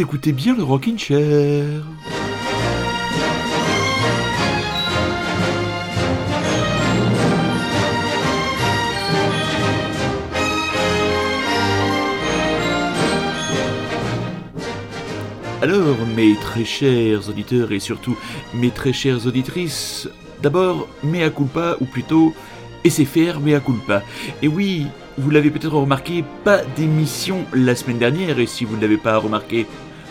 Écoutez bien le Rockin' Chair. Alors, mes très chers auditeurs et surtout mes très chères auditrices, d'abord, mea culpa, ou plutôt, c'est faire mea culpa. Et oui, vous l'avez peut-être remarqué, pas d'émission la semaine dernière, et si vous ne l'avez pas remarqué,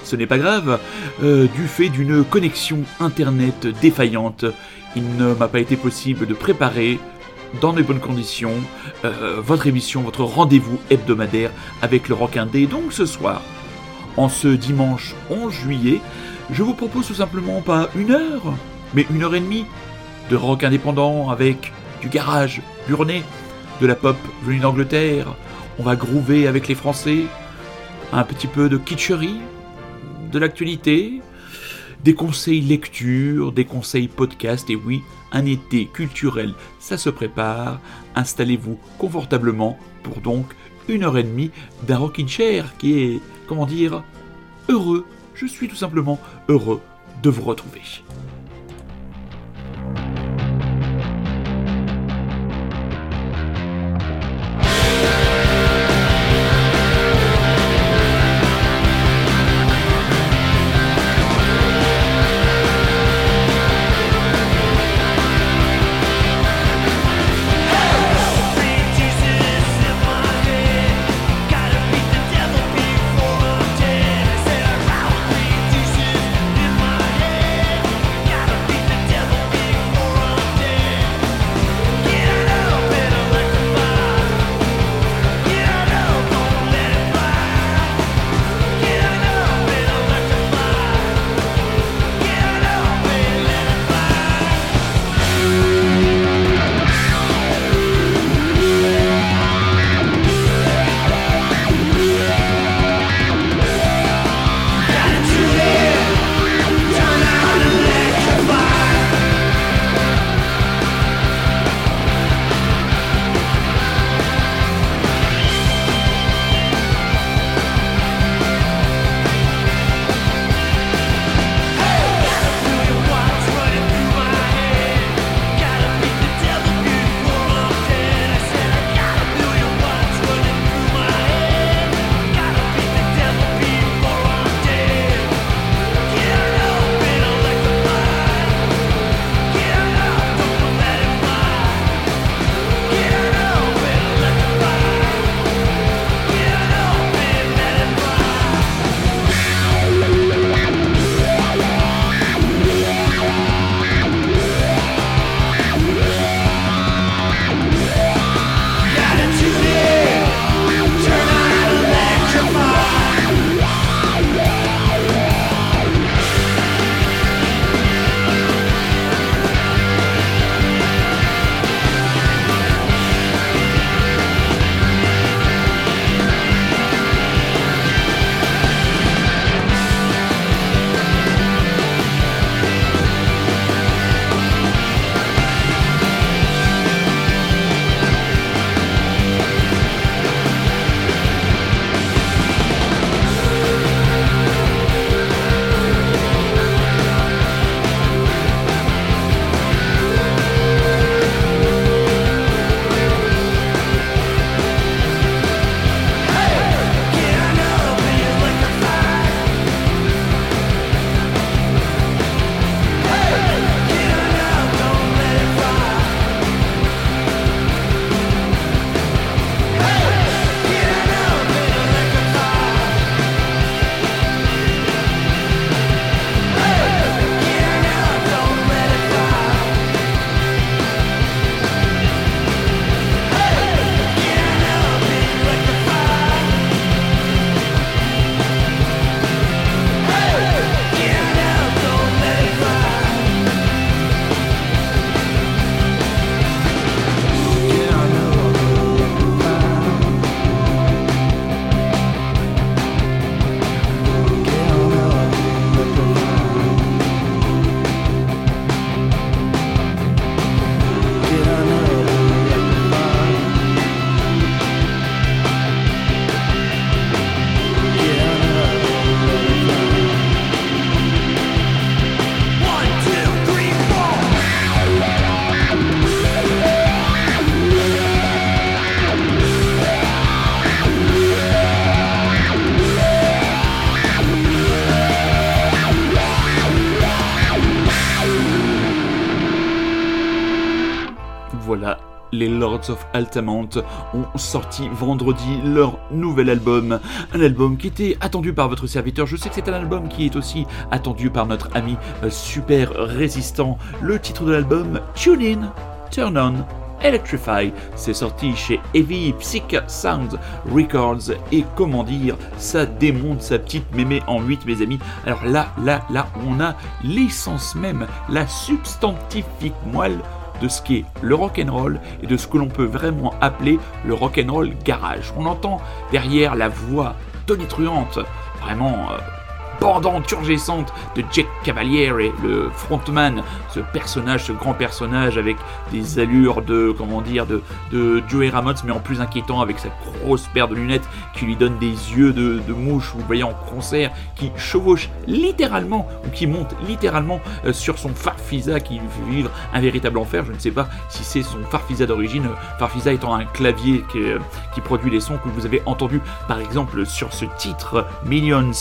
ce n'est pas grave, euh, du fait d'une connexion internet défaillante, il ne m'a pas été possible de préparer dans de bonnes conditions euh, votre émission, votre rendez-vous hebdomadaire avec le Rock Indé. Donc ce soir, en ce dimanche 11 juillet, je vous propose tout simplement pas une heure, mais une heure et demie de rock indépendant avec du garage burné, de la pop venue d'Angleterre. On va groover avec les Français, un petit peu de kitscherie, de l'actualité, des conseils lecture, des conseils podcast, et oui, un été culturel, ça se prépare. Installez-vous confortablement pour donc une heure et demie d'un rocking chair qui est, comment dire, heureux. Je suis tout simplement heureux de vous retrouver. Lords of Altamont ont sorti vendredi leur nouvel album. Un album qui était attendu par votre serviteur. Je sais que c'est un album qui est aussi attendu par notre ami euh, super résistant. Le titre de l'album, Tune In, Turn On, Electrify. C'est sorti chez Heavy Psych Sounds Records. Et comment dire, ça démonte sa petite mémé en 8, mes amis. Alors là, là, là, on a l'essence même, la substantifique moelle de ce qu'est le rock and roll et de ce que l'on peut vraiment appeler le rock and roll garage. On entend derrière la voix tonitruante, vraiment euh, pendant turgescente de Jack Cavaliere, le frontman, ce personnage, ce grand personnage avec des allures de, comment dire, de, de Joey Ramos, mais en plus inquiétant avec sa grosse paire de lunettes qui lui donne des yeux de, mouche, vous voyez en concert, qui chevauche littéralement, ou qui monte littéralement euh, sur son Farfisa qui fait vivre un véritable enfer. Je ne sais pas si c'est son Farfisa d'origine, Farfisa étant un clavier qui, euh, qui produit les sons que vous avez entendus par exemple sur ce titre Millions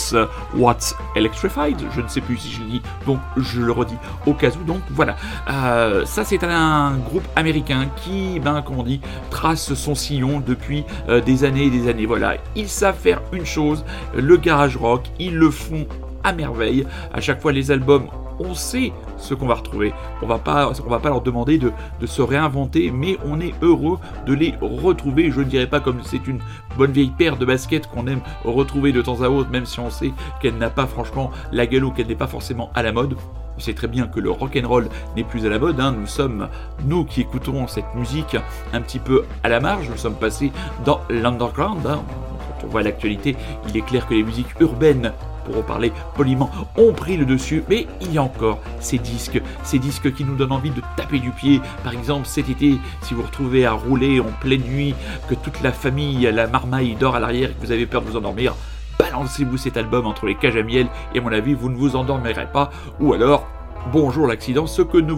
Electrified, je ne sais plus si je le dis, donc je le redis au cas où. Donc voilà, euh, ça c'est un groupe américain qui, ben comme on dit, trace son sillon depuis euh, des années et des années. Voilà, ils savent faire une chose, le garage rock, ils le font à merveille. À chaque fois les albums on sait ce qu'on va retrouver. On va pas, va pas leur demander de, se réinventer, mais on est heureux de les retrouver. Je ne dirais pas comme c'est une bonne vieille paire de baskets qu'on aime retrouver de temps à autre, même si on sait qu'elle n'a pas franchement la ou qu'elle n'est pas forcément à la mode. On sait très bien que le rock and roll n'est plus à la mode. Hein. Nous sommes, nous qui écoutons cette musique un petit peu à la marge, nous sommes passés dans l'underground. Hein. Quand on voit l'actualité, il est clair que les musiques urbaines pour en parler poliment, ont pris le dessus, mais il y a encore ces disques, ces disques qui nous donnent envie de taper du pied. Par exemple, cet été, si vous retrouvez à rouler en pleine nuit, que toute la famille, la marmaille dort à l'arrière et que vous avez peur de vous endormir, balancez-vous cet album entre les cages à miel et à mon avis, vous ne vous endormirez pas. Ou alors, bonjour l'accident, ce que nous,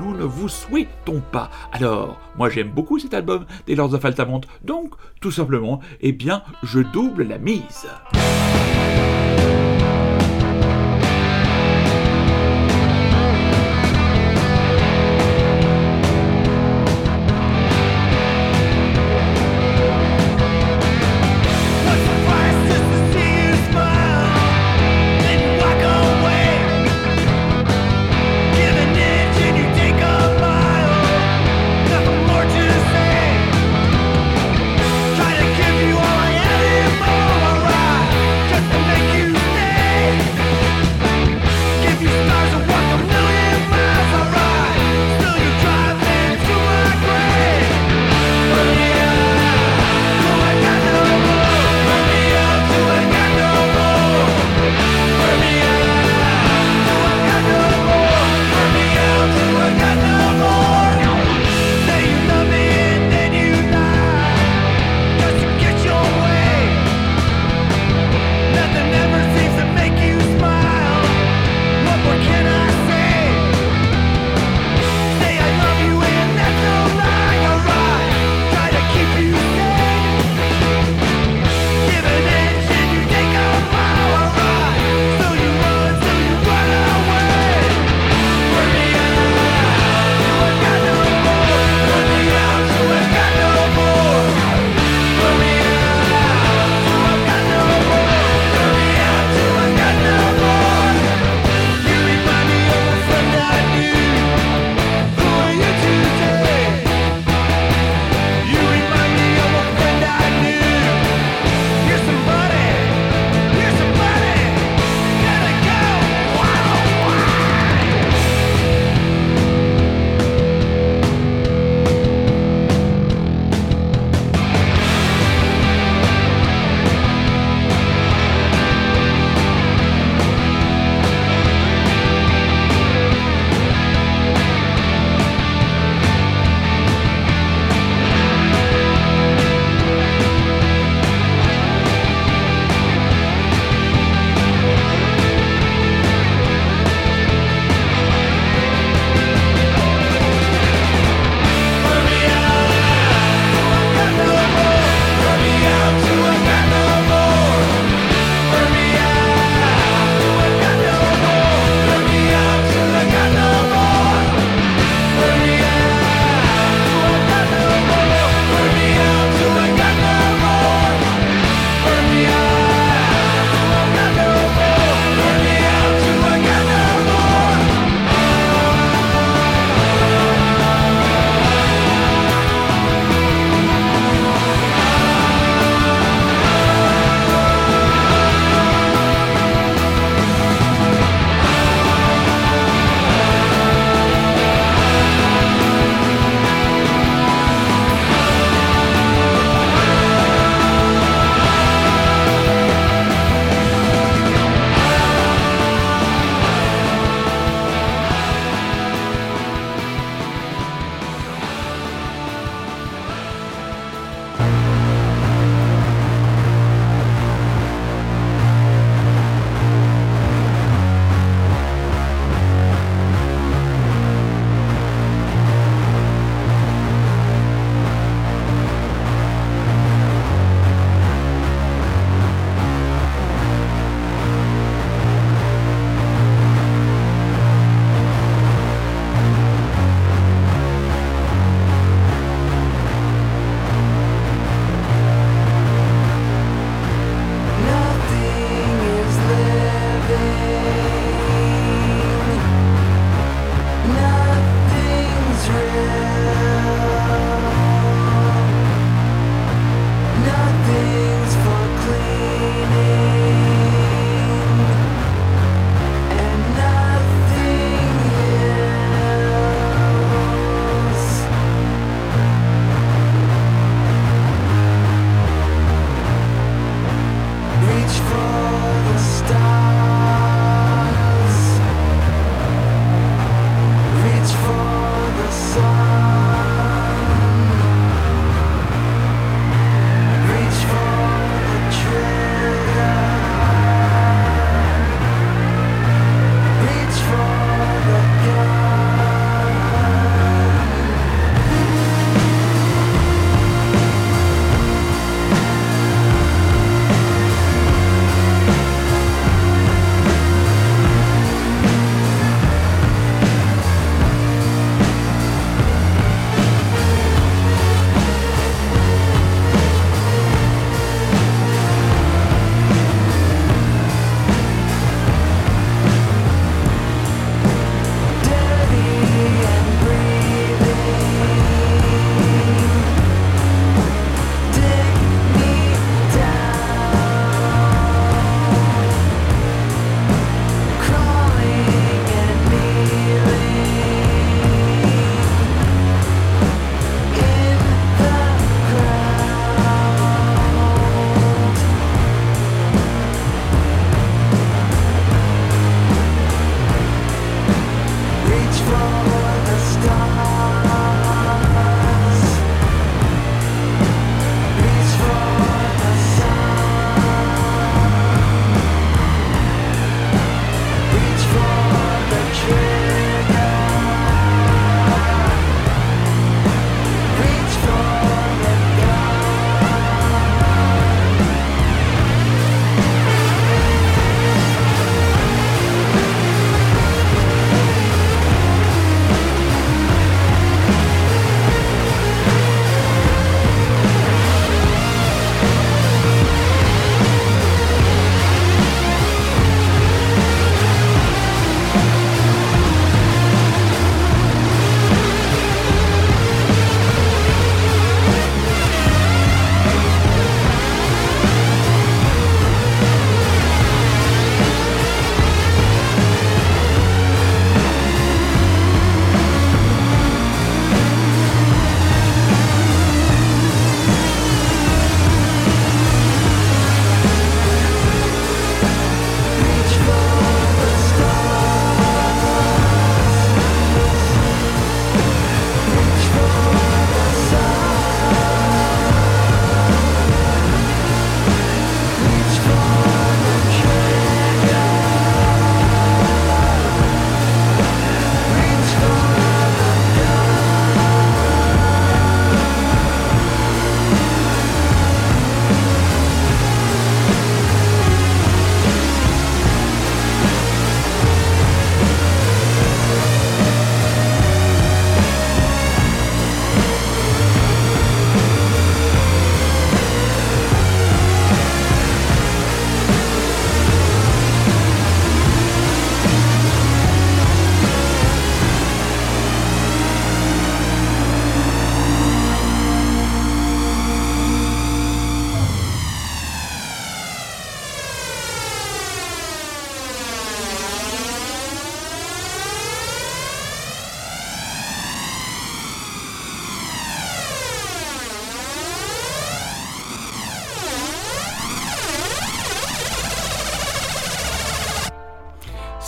ne vous souhaitons pas. Alors, moi j'aime beaucoup cet album des Lords of Altamont, donc tout simplement, eh bien, je double la mise.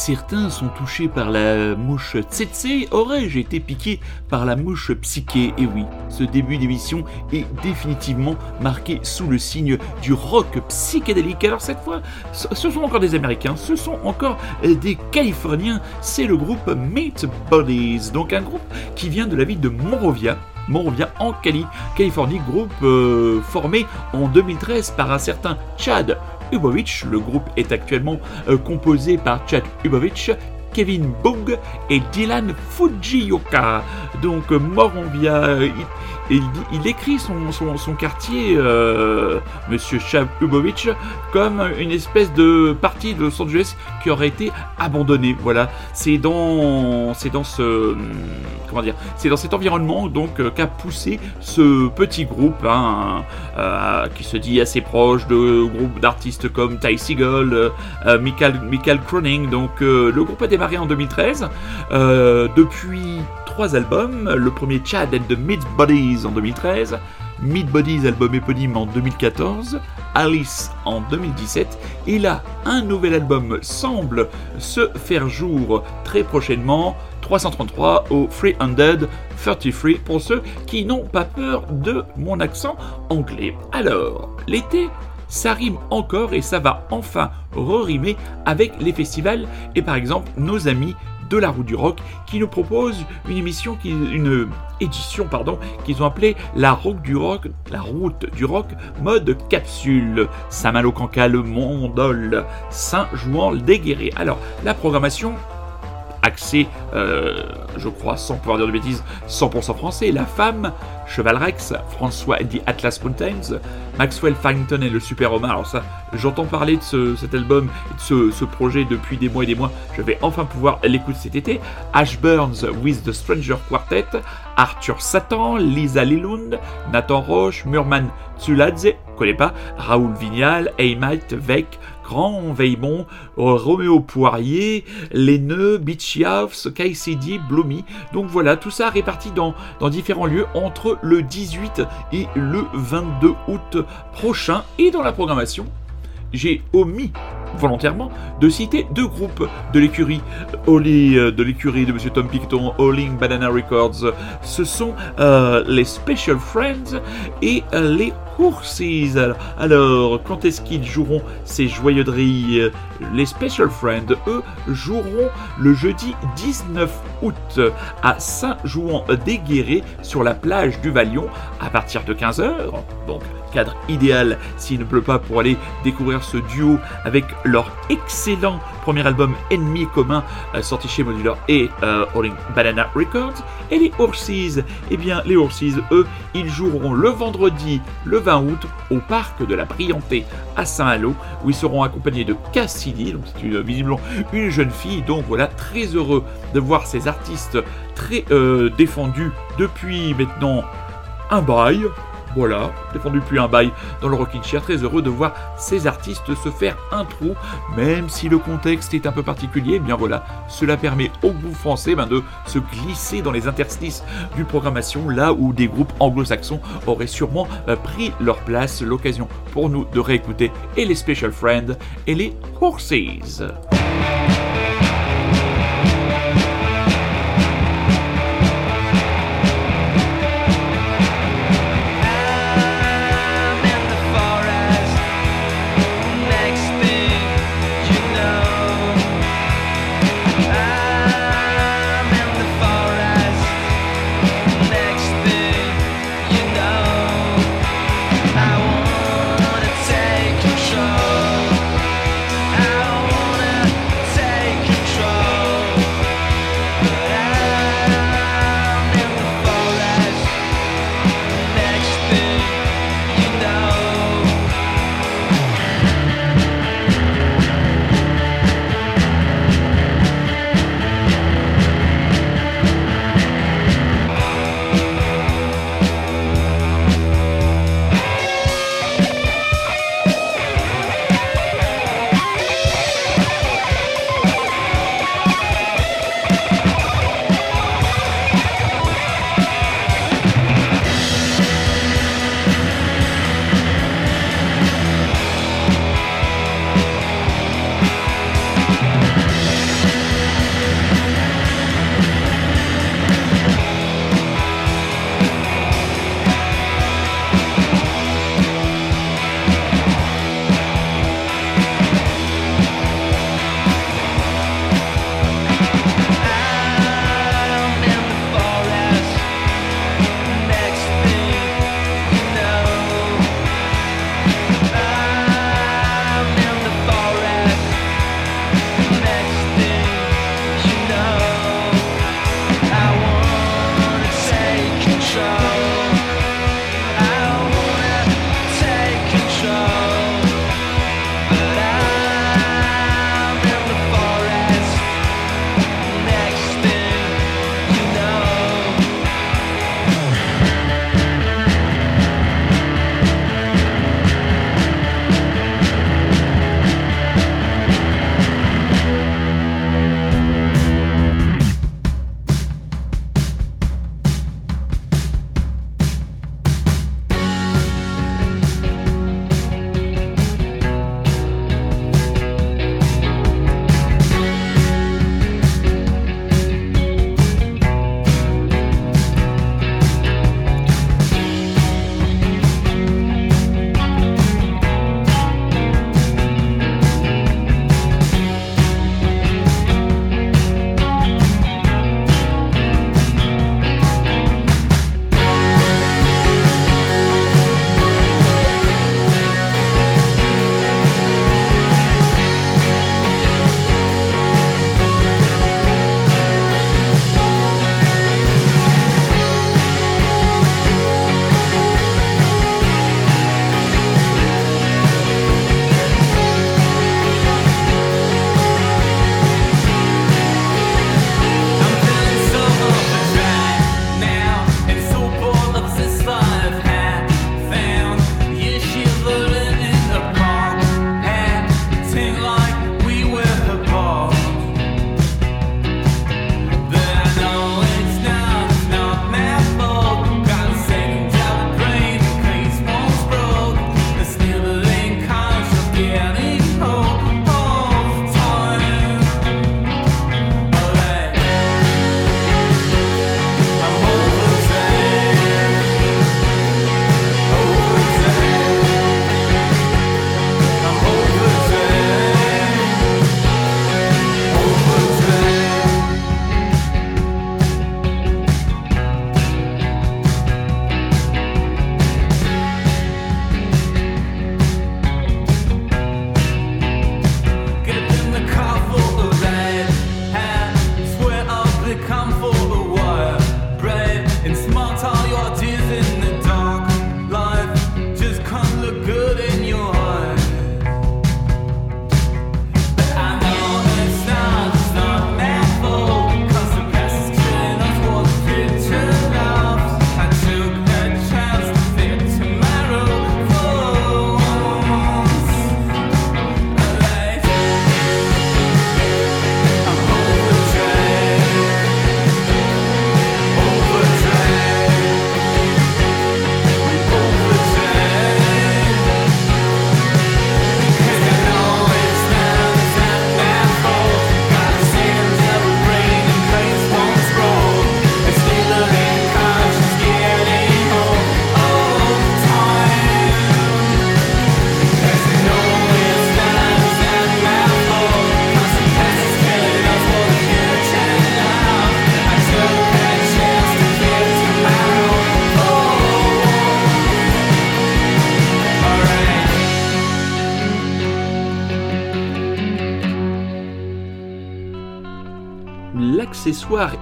Certains sont touchés par la mouche tsetse, aurais-je été piqué par la mouche psyché Et oui, ce début d'émission est définitivement marqué sous le signe du rock psychédélique. Alors cette fois, ce sont encore des Américains, ce sont encore des Californiens, c'est le groupe Meat Bodies, donc un groupe qui vient de la ville de Monrovia, Monrovia en Californie, groupe euh, formé en 2013 par un certain Chad Le groupe est actuellement euh, composé par Chad Ubovich, Kevin Bung et Dylan Fujioka. Donc Monrovia, euh, il, écrit son, quartier, euh, Monsieur Chabubovitch, comme une espèce de partie de Los Angeles qui aurait été abandonnée. Voilà, c'est dans, dans ce, comment dire, c'est dans cet environnement euh, qu'a poussé ce petit groupe, hein, euh, qui se dit assez proche de groupes d'artistes comme Ty Seagull, Michael, Michael Croning. Donc le groupe a démarré en 2013. depuis trois albums. Le premier Chad and the Mid Bodies en 2013, Mid Bodies album éponyme en 2014, Alice en 2017, et là, un nouvel album semble se faire jour très prochainement, 333 au 333 pour ceux qui n'ont pas peur de mon accent anglais. Alors, l'été, ça rime encore et ça va enfin re-rimer avec les festivals. Et par exemple nos amis de la route du rock qui nous propose une émission qui une édition pardon qu'ils ont appelée la route du rock la route du rock mode capsule. Saint-Malo Cancal Mondol Saint-Jouan Déguéré alors la programmation axée euh, je crois sans pouvoir dire de bêtises 100% français la femme Cheval Rex, François dit Atlas Mountains, Maxwell Farrington et le Super Omar. Alors ça, j'entends parler de cet album de ce, projet depuis des mois et des mois. Je vais enfin pouvoir l'écouter cet été. Ash Burns with the Stranger Quartet, Arthur Satan, Lisa Lilund, Nathan Roche, Murman Tsuladze, connais pas, Raoul Vignal, Eymite Vec, Grand Veillmont, Roméo Poirier, Beachy House, KCD, Blomy. Donc voilà, tout ça réparti dans, dans différents lieux entre le 18 et le 22 août prochain. Et dans la programmation, j'ai omis volontairement de citer deux groupes de l'écurie euh, de l'écurie de Monsieur Tom Picton, Alling Banana Records. Ce sont euh, les Special Friends et euh, les Horses. Alors, quand est-ce qu'ils joueront ces joyeuderies Les Special Friends, eux, joueront le jeudi 19 août à Saint-Jouan-des-Guérets sur la plage du Valion à partir de 15h. Donc, cadre idéal s'il ne pleut pas pour aller découvrir ce duo avec leur excellent premier album Ennemi commun euh, sorti chez Modular et euh, Banana Records. Et les Horses, eh bien les Horses, eux, ils joueront le vendredi, le 20 août, au parc de la Brianté à Saint-Malo, où ils seront accompagnés de Cassidy, donc c'est une, visiblement une jeune fille. Donc voilà, très heureux de voir ces artistes très euh, défendus depuis maintenant un bail, voilà, défendu depuis un bail dans le Rockin' Chair, très heureux de voir ces artistes se faire un trou, même si le contexte est un peu particulier, eh bien voilà, cela permet au groupe français ben, de se glisser dans les interstices du programmation, là où des groupes anglo-saxons auraient sûrement euh, pris leur place, l'occasion pour nous de réécouter et les Special Friends et les Horses.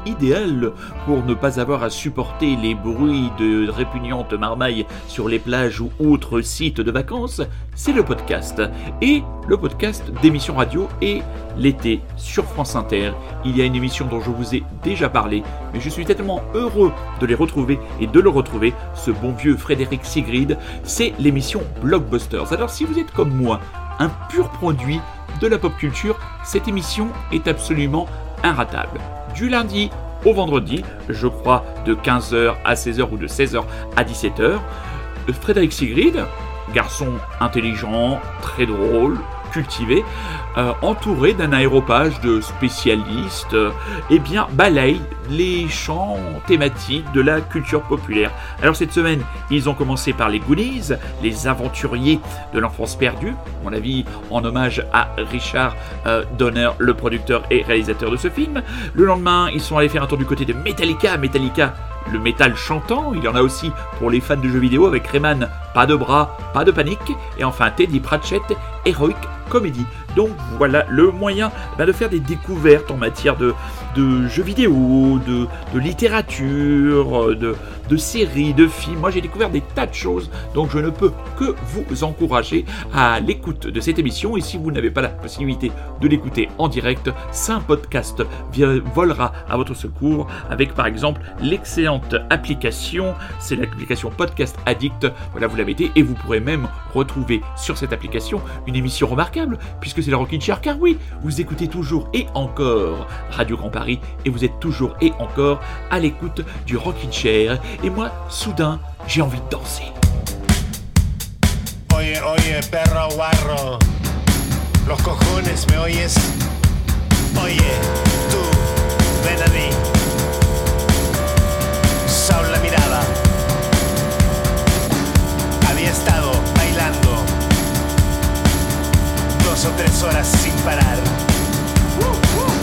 Idéal pour ne pas avoir à supporter les bruits de répugnantes marmailles sur les plages ou autres sites de vacances, c'est le podcast. Et le podcast d'émission radio et l'été sur France Inter. Il y a une émission dont je vous ai déjà parlé, mais je suis tellement heureux de les retrouver et de le retrouver, ce bon vieux Frédéric Sigrid, c'est l'émission Blockbusters. Alors si vous êtes comme moi, un pur produit de la pop culture, cette émission est absolument inratable. Du lundi au vendredi, je crois de 15h à 16h ou de 16h à 17h, Frédéric Sigrid, garçon intelligent, très drôle, cultivé, euh, entouré d'un aéropage de spécialistes, euh, eh bien, balaye les champs thématiques de la culture populaire. Alors cette semaine, ils ont commencé par les Goonies, les aventuriers de l'enfance perdue, mon avis en hommage à Richard euh, Donner, le producteur et réalisateur de ce film. Le lendemain, ils sont allés faire un tour du côté de Metallica, Metallica le métal chantant, il y en a aussi pour les fans de jeux vidéo avec Rayman, pas de bras, pas de panique, et enfin Teddy Pratchett, Heroic Comedy. Donc voilà le moyen bah, de faire des découvertes en matière de, jeux vidéo, de, littérature, de, de, séries, de films. Moi j'ai découvert des tas de choses, donc je ne peux que vous encourager à l'écoute de cette émission. Et si vous n'avez pas la possibilité de l'écouter en direct, un podcast volera à votre secours avec par exemple l'excellente application, c'est l'application Podcast Addict. Voilà, vous l'avez été et vous pourrez même retrouver sur cette application une émission remarquable puisque c'est la Rockin' Chair. Car oui, vous écoutez toujours et encore Radio Grand Paris et vous êtes toujours et encore à l'écoute du Rockin' Chair. Et moi, soudain, j'ai envie de danser. Oye, oye, perro guarro, los cojones, ¿me oyes? Oye, tú, ven a mí. Saul la mirada. Había estado bailando dos o tres horas sin parar. Vamos,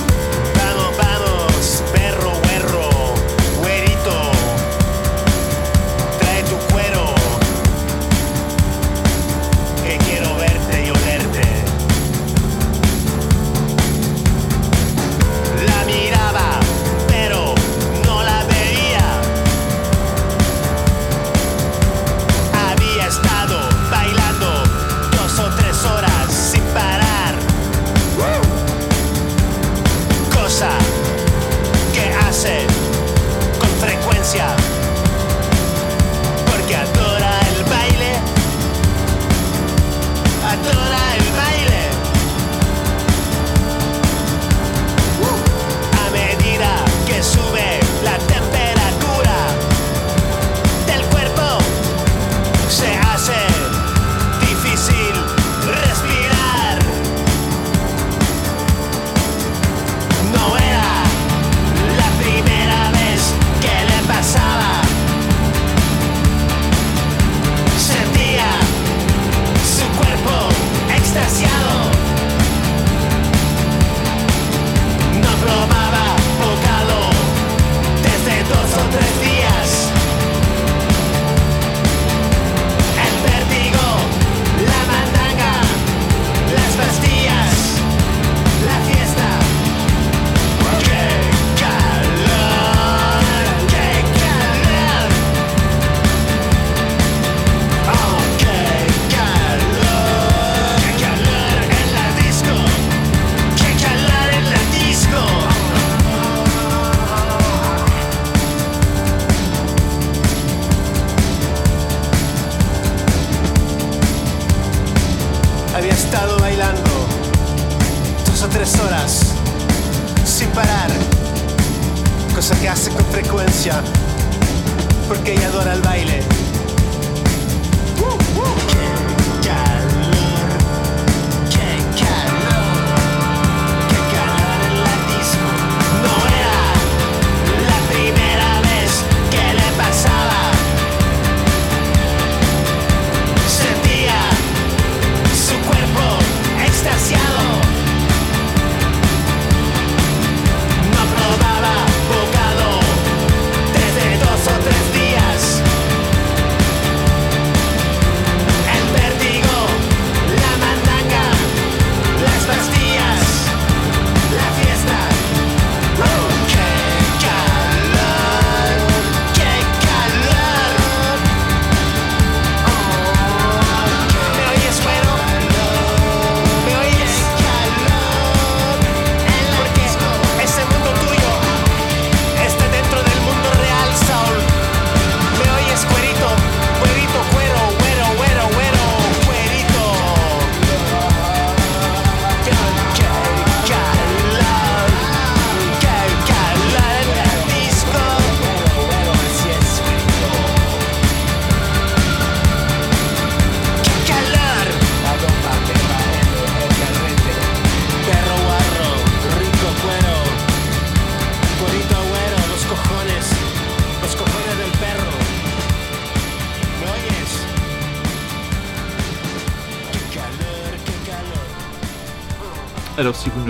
que hace con frecuencia porque ella adora el baile.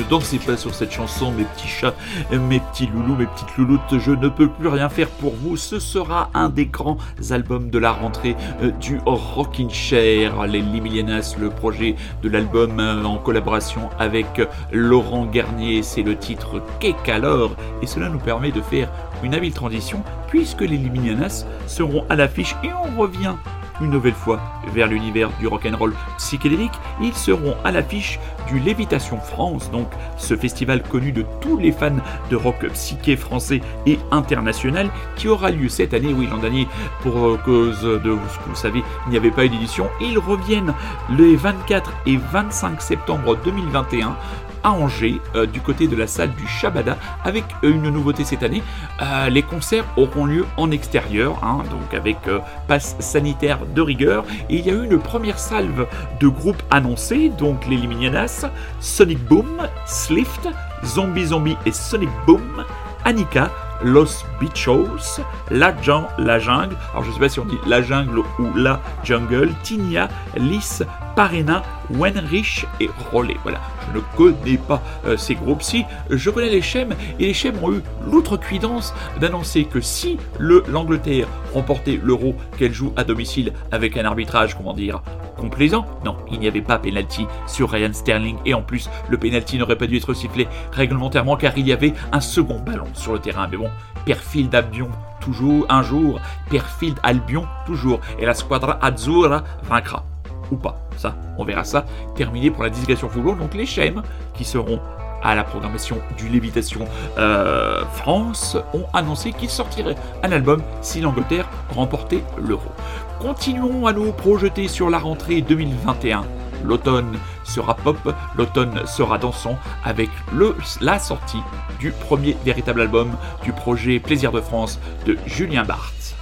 Dansez pas sur cette chanson, mes petits chats, mes petits loulous, mes petites louloutes, je ne peux plus rien faire pour vous. Ce sera un des grands albums de la rentrée euh, du Rockin' Chair, les Limilianas, le projet de l'album euh, en collaboration avec Laurent Garnier. C'est le titre Qu'est alors Et cela nous permet de faire une habile transition puisque les Limilianas seront à l'affiche et on revient une nouvelle fois vers l'univers du rock'n'roll psychédélique, ils seront à l'affiche du Lévitation France, donc ce festival connu de tous les fans de rock psyché français et international, qui aura lieu cette année, oui l'an dernier, pour euh, cause de ce que vous savez, il n'y avait pas eu d'édition. Ils reviennent les 24 et 25 septembre 2021 Angers, euh, du côté de la salle du Shabada, avec euh, une nouveauté cette année. Euh, les concerts auront lieu en extérieur, hein, donc avec passe sanitaire de rigueur. Et il y a eu une première salve de groupes annoncés, donc les Liminianas, Sonic Boom, Slift, Zombie Zombie et Sonic Boom, Annika, Los Bichos, la, la Jungle, alors je ne sais pas si on dit la jungle ou la jungle, Tinia, Lys, Parena, Wenrich et Rollet. Voilà, je ne connais pas euh, ces groupes-ci, je connais les Chem, et les Chem ont eu l'outrecuidance d'annoncer que si l'Angleterre remportait l'euro qu'elle joue à domicile avec un arbitrage, comment dire, non, il n'y avait pas penalty sur Ryan Sterling, et en plus, le penalty n'aurait pas dû être sifflé réglementairement car il y avait un second ballon sur le terrain. Mais bon, Perfield Albion toujours, un jour, Perfield Albion toujours, et la squadra Azzurra vaincra ou pas. Ça, on verra ça. Terminé pour la discussion football. Donc les Chem qui seront à la programmation du Lévitation euh, France ont annoncé qu'ils sortiraient un album si l'Angleterre remportait l'euro. Continuons à nous projeter sur la rentrée 2021. L'automne sera pop, l'automne sera dansant avec le, la sortie du premier véritable album du projet Plaisir de France de Julien Barthes.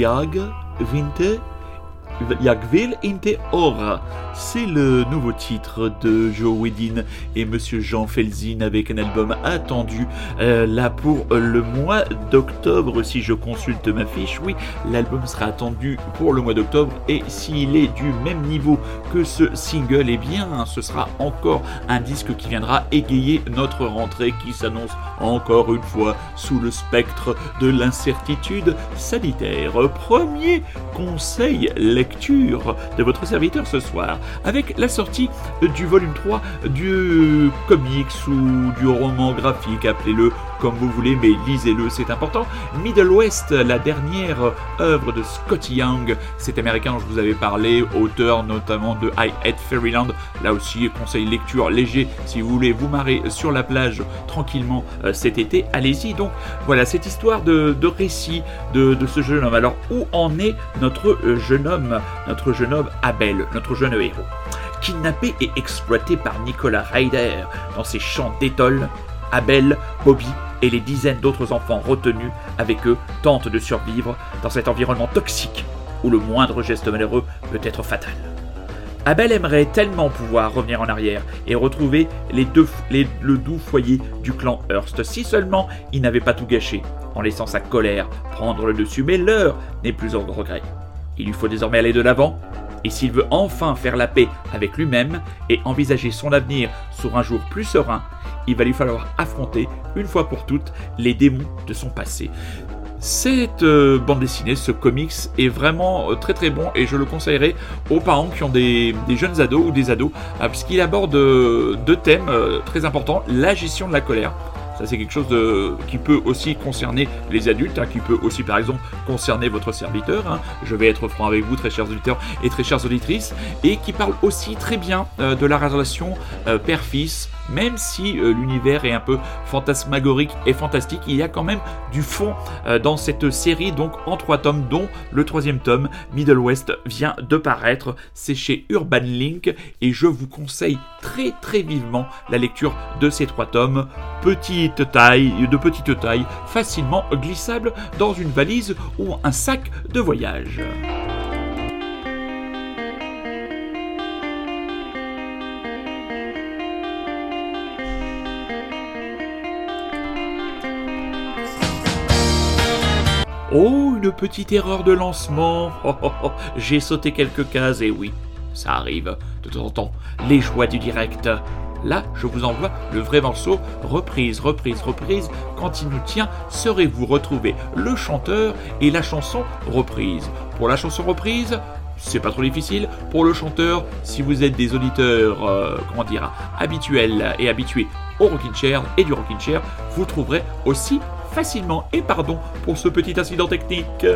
Jag Vinte inte höra. C'est le nouveau titre de Joe Wedin et Monsieur Jean Felzin avec un album attendu euh, là pour le mois d'octobre. Si je consulte ma fiche, oui, l'album sera attendu pour le mois d'octobre et s'il est du même niveau que ce single, eh bien, ce sera encore un disque qui viendra égayer notre rentrée qui s'annonce encore une fois sous le spectre de l'incertitude sanitaire. Premier conseil lecture de votre serviteur ce soir avec la sortie du volume 3 du comics ou du roman graphique, appelez-le comme vous voulez, mais lisez-le, c'est important. Middle West, la dernière œuvre de Scotty Young, cet américain dont je vous avais parlé, auteur notamment de I Hate Fairyland, là aussi conseil lecture léger si vous voulez vous marrer sur la plage tranquillement euh, cet été, allez-y. Donc voilà, cette histoire de, récit de, de ce jeune homme. Alors où en est notre euh, jeune homme, notre jeune homme Abel, notre jeune héros? Kidnappé et exploité par Nicolas Ryder dans ses champs d'étole, Abel, Bobby et les dizaines d'autres enfants retenus avec eux tentent de survivre dans cet environnement toxique où le moindre geste malheureux peut être fatal. Abel aimerait tellement pouvoir revenir en arrière et retrouver les deux, les- le doux foyer du clan Hearst, si seulement il n'avait pas tout gâché. en laissant sa colère prendre le dessus, mais l'heure n'est plus en regret. Il lui faut désormais aller de l'avant, et s'il veut enfin faire la paix avec lui-même et envisager son avenir sur un jour plus serein, il va lui falloir affronter une fois pour toutes les démons de son passé. Cette euh, bande dessinée, ce comics est vraiment euh, très très bon et je le conseillerais aux parents qui ont des, jeunes ados ou des ados, euh, puisqu'il aborde deux thèmes très importants, la gestion de la colère. Ça, c'est quelque chose qui peut aussi concerner les adultes, hein, qui peut aussi, par exemple, concerner votre serviteur. hein. Je vais être franc avec vous, très chers auditeurs et très chères auditrices, et qui parle aussi très bien euh, de la relation euh, père-fils. Même si euh, l'univers est un peu fantasmagorique et fantastique, il y a quand même du fond euh, dans cette série, donc en trois tomes, dont le troisième tome, Middle West, vient de paraître. C'est chez Urban Link, et je vous conseille très très vivement la lecture de ces trois tomes petite taille, de petite taille, facilement glissable dans une valise ou un sac de voyage. Oh, une petite erreur de lancement. Oh, oh, oh, J'ai sauté quelques cases, et oui, ça arrive de temps en temps. Les joies du direct. Là, je vous envoie le vrai morceau, reprise, reprise, reprise. Quand il nous tient, saurez-vous retrouver le chanteur et la chanson reprise. Pour la chanson reprise, c'est pas trop difficile. Pour le chanteur, si vous êtes des auditeurs, euh, comment dire, habituels et habitués au Rockin' Chair et du Rockin' Chair, vous trouverez aussi facilement. Et pardon pour ce petit incident technique.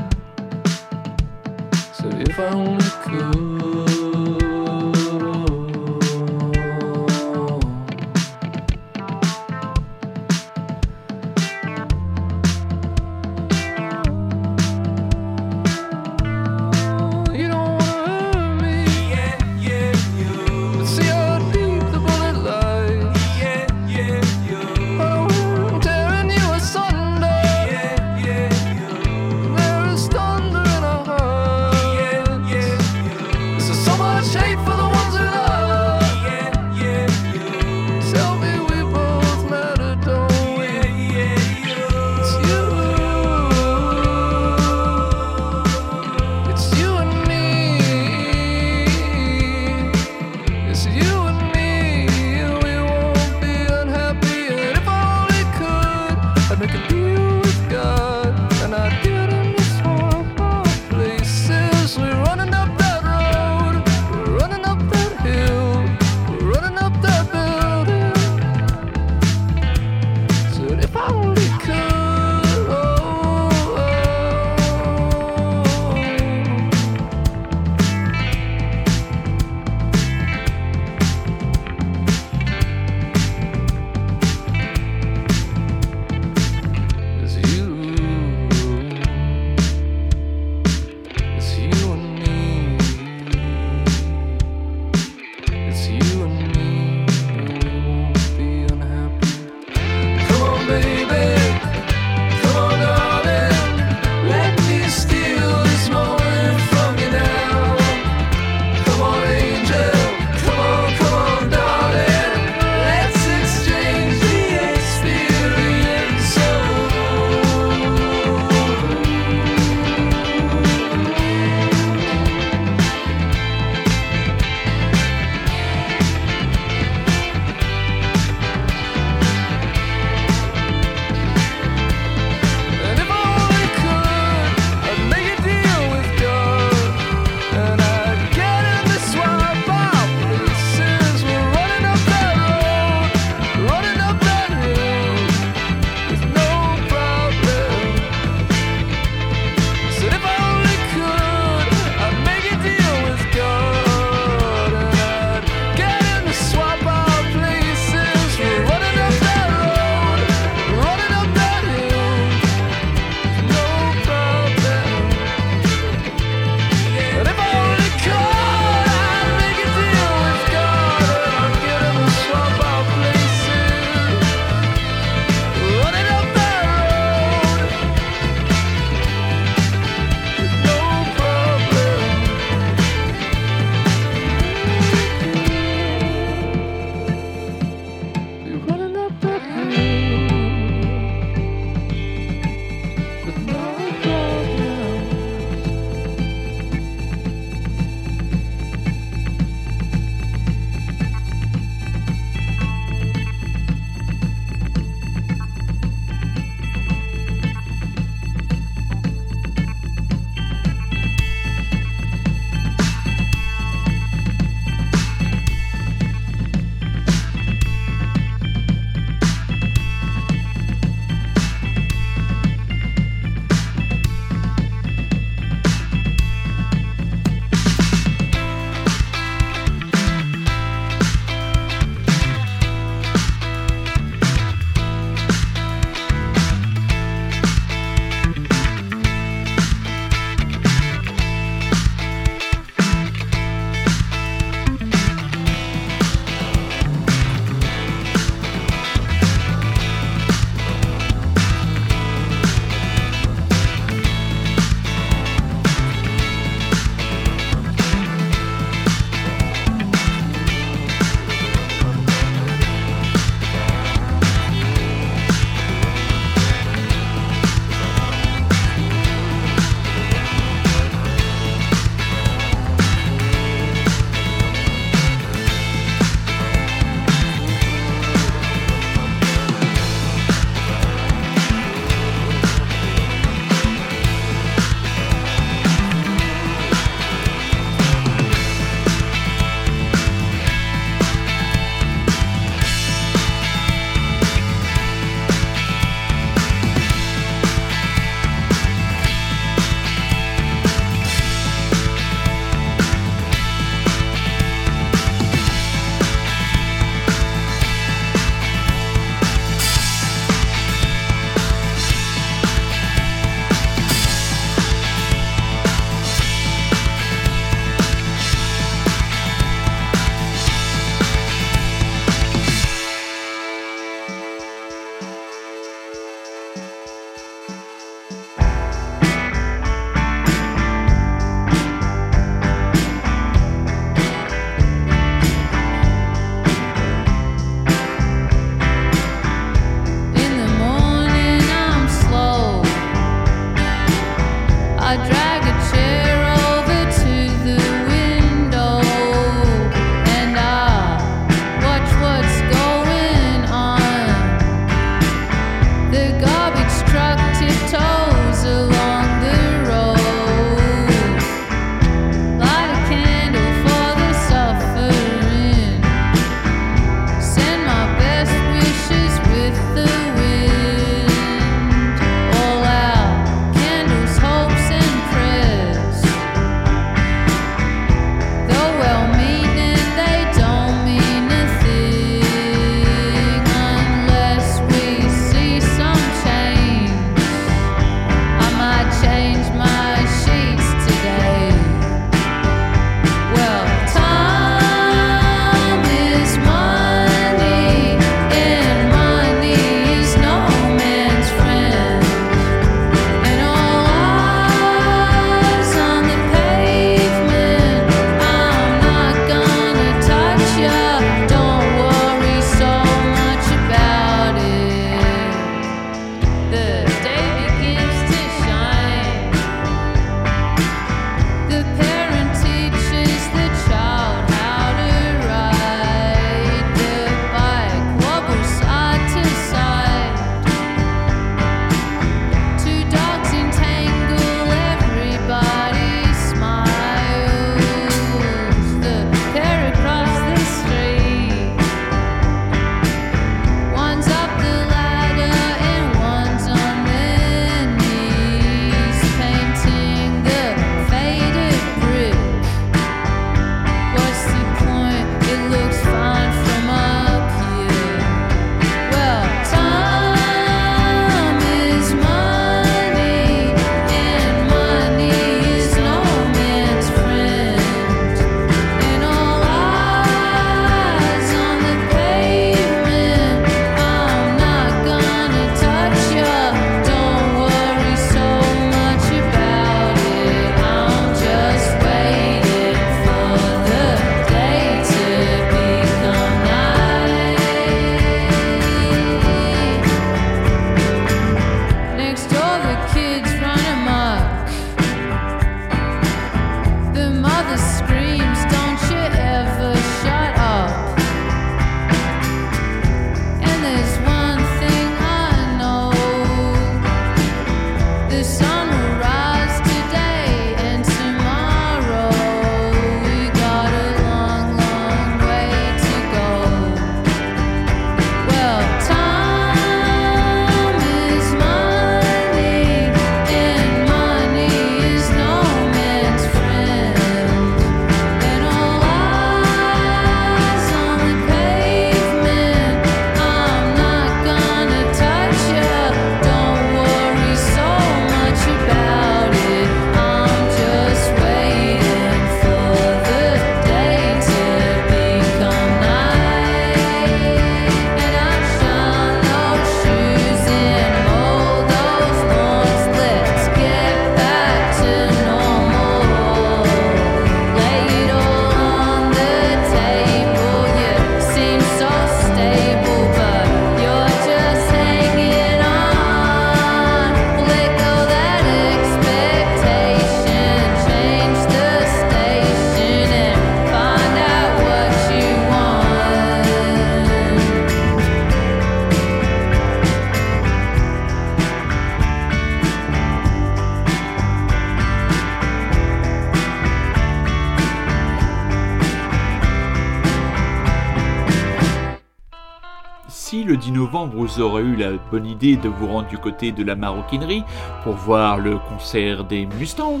Bonne idée de vous rendre du côté de la maroquinerie pour voir le concert des Mustangs,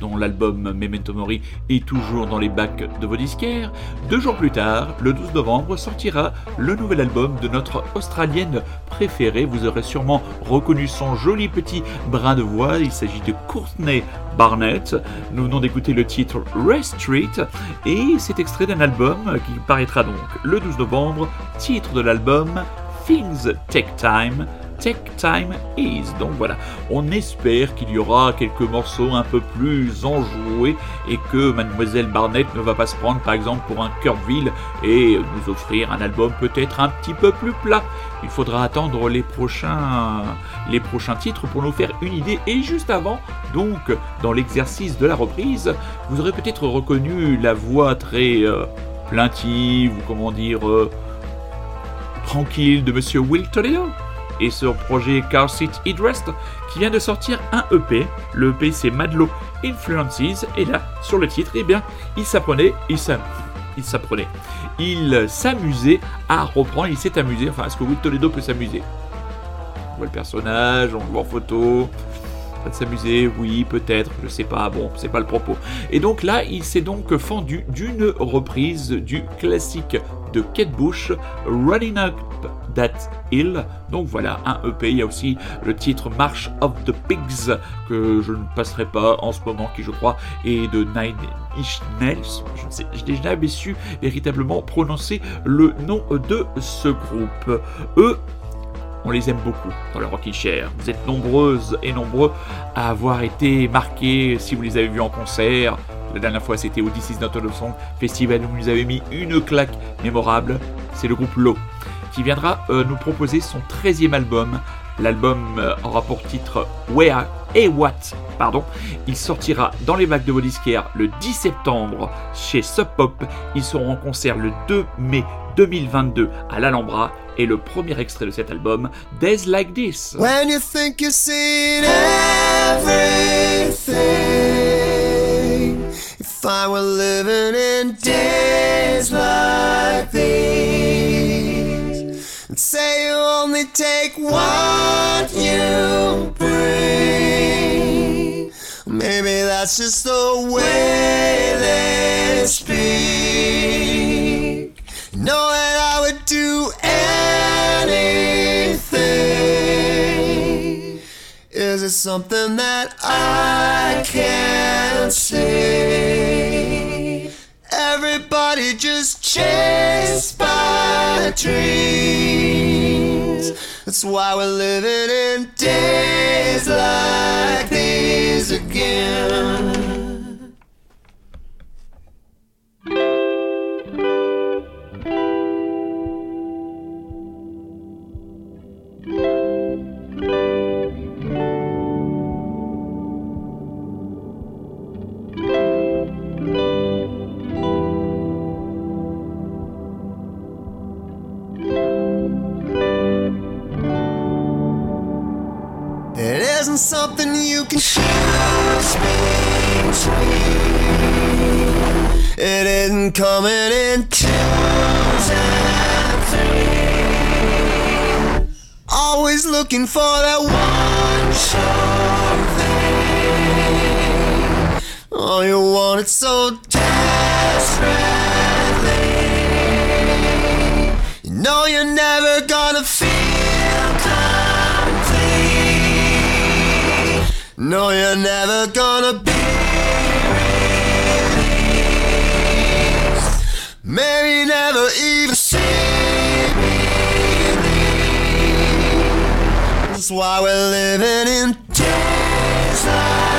dont l'album Memento Mori est toujours dans les bacs de vos disquaires, deux jours plus tard, le 12 novembre, sortira le nouvel album de notre Australienne préférée. Vous aurez sûrement reconnu son joli petit brin de voix. Il s'agit de Courtney Barnett. Nous venons d'écouter le titre Rest Street et c'est extrait d'un album qui paraîtra donc le 12 novembre. Titre de l'album Things Take Time. Take Time Is. Donc voilà, on espère qu'il y aura quelques morceaux un peu plus enjoués et que Mademoiselle Barnett ne va pas se prendre par exemple pour un Kurtville et nous offrir un album peut-être un petit peu plus plat. Il faudra attendre les prochains, les prochains titres pour nous faire une idée. Et juste avant, donc, dans l'exercice de la reprise, vous aurez peut-être reconnu la voix très euh, plaintive ou comment dire euh, tranquille de Monsieur Will Toledo et son projet Car Seat Headrest qui vient de sortir un EP. Le EP c'est Madlo Influences et là sur le titre, eh bien, il s'apprenait, il il s'apprenait, il s'amusait à reprendre, il s'est amusé, enfin est-ce que Will Toledo peut s'amuser? On voit le personnage, on le voit en photo, de s'amuser, oui, peut-être, je sais pas, bon, c'est pas le propos. Et donc là, il s'est donc fendu d'une reprise du classique de Kate Bush, Running Up That Hill. Donc voilà, un EP. Il y a aussi le titre March of the Pigs, que je ne passerai pas en ce moment, qui je crois est de Nine Inch Nails. Je ne sais, je n'ai jamais su véritablement prononcer le nom de ce groupe. Eux, on les aime beaucoup dans le Rockin' Chair. Vous êtes nombreuses et nombreux à avoir été marqués si vous les avez vus en concert. La dernière fois, c'était au This Is Not a Song Festival où nous avez mis une claque mémorable. C'est le groupe Low qui viendra euh, nous proposer son 13e album. L'album euh, aura pour titre Where et What. Pardon. Il sortira dans les bacs de vos le 10 septembre chez Sub Pop. Ils seront en concert le 2 mai 2022 à l'Alhambra et le premier extrait de cet album, Days Like This. When you think if I were living in days like these, and say you only take what you bring, maybe that's just the way they speak. Knowing I would do anything. Is it something that I can't see? Everybody just chased by dreams. That's why we're living in days like these again. Isn't something you can between. It isn't coming in twos and threes. Always looking for that one sure thing. Oh, you want it so desperately. You know you're never gonna feel No, you're never gonna be released. Maybe never even see me. That's why we're living in days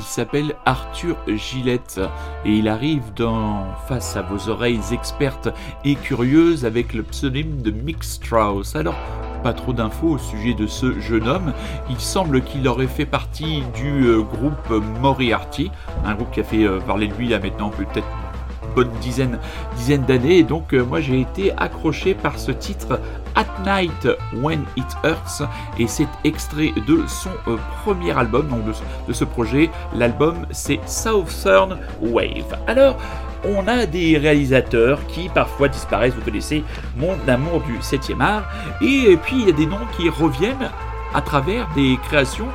Il s'appelle Arthur Gillette et il arrive dans face à vos oreilles expertes et curieuses avec le pseudonyme de Mick Strauss. Alors, pas trop d'infos au sujet de ce jeune homme. Il semble qu'il aurait fait partie du euh, groupe Moriarty, un groupe qui a fait euh, parler de lui a maintenant peut-être bonne dizaine, dizaine d'années. Et donc, euh, moi, j'ai été accroché par ce titre At Night When It Hurts et c'est extrait de son euh, premier album, donc de, ce- projet. L'album c'est Southern Wave. Alors, on a des réalisateurs qui parfois disparaissent, vous connaissez mon amour du 7e art, et puis il y a des noms qui reviennent à travers des créations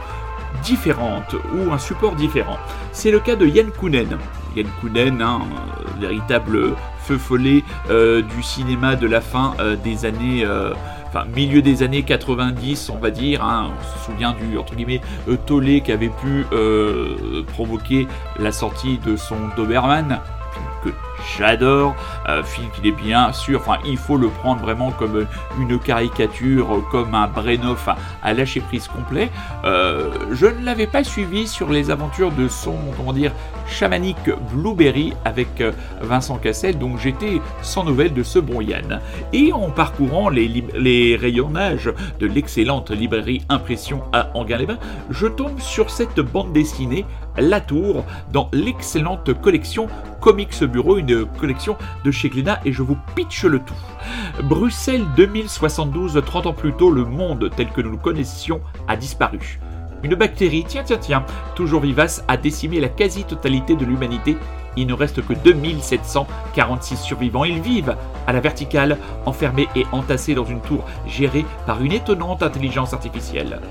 différentes ou un support différent. C'est le cas de Yann Kounen. Yann Kounen, hein, euh, véritable feu follet euh, du cinéma de la fin euh, des années, euh, enfin milieu des années 90, on va dire. hein. on se souvient du entre guillemets tollé qui avait pu provoquer la sortie de son Doberman, j'adore, euh, film qu'il est bien sûr, enfin il faut le prendre vraiment comme une caricature, comme un Brenov à, lâcher prise complet. Euh, je ne l'avais pas suivi sur les aventures de son, comment dire, chamanique Blueberry avec euh, Vincent Cassel, donc j'étais sans nouvelles de ce bon Yann. Et en parcourant les, rayonnages de l'excellente librairie Impression à Anguin-les-Bains, je tombe sur cette bande dessinée La Tour dans l'excellente collection Comics Bureau, une collection de chez Glénat et je vous pitch le tout. Bruxelles 2072, 30 ans plus tôt, le monde tel que nous le connaissions a disparu. Une bactérie, tiens tiens tiens, toujours vivace, a décimé la quasi-totalité de l'humanité. Il ne reste que 2746 survivants. Ils vivent à la verticale, enfermés et entassés dans une tour gérée par une étonnante intelligence artificielle.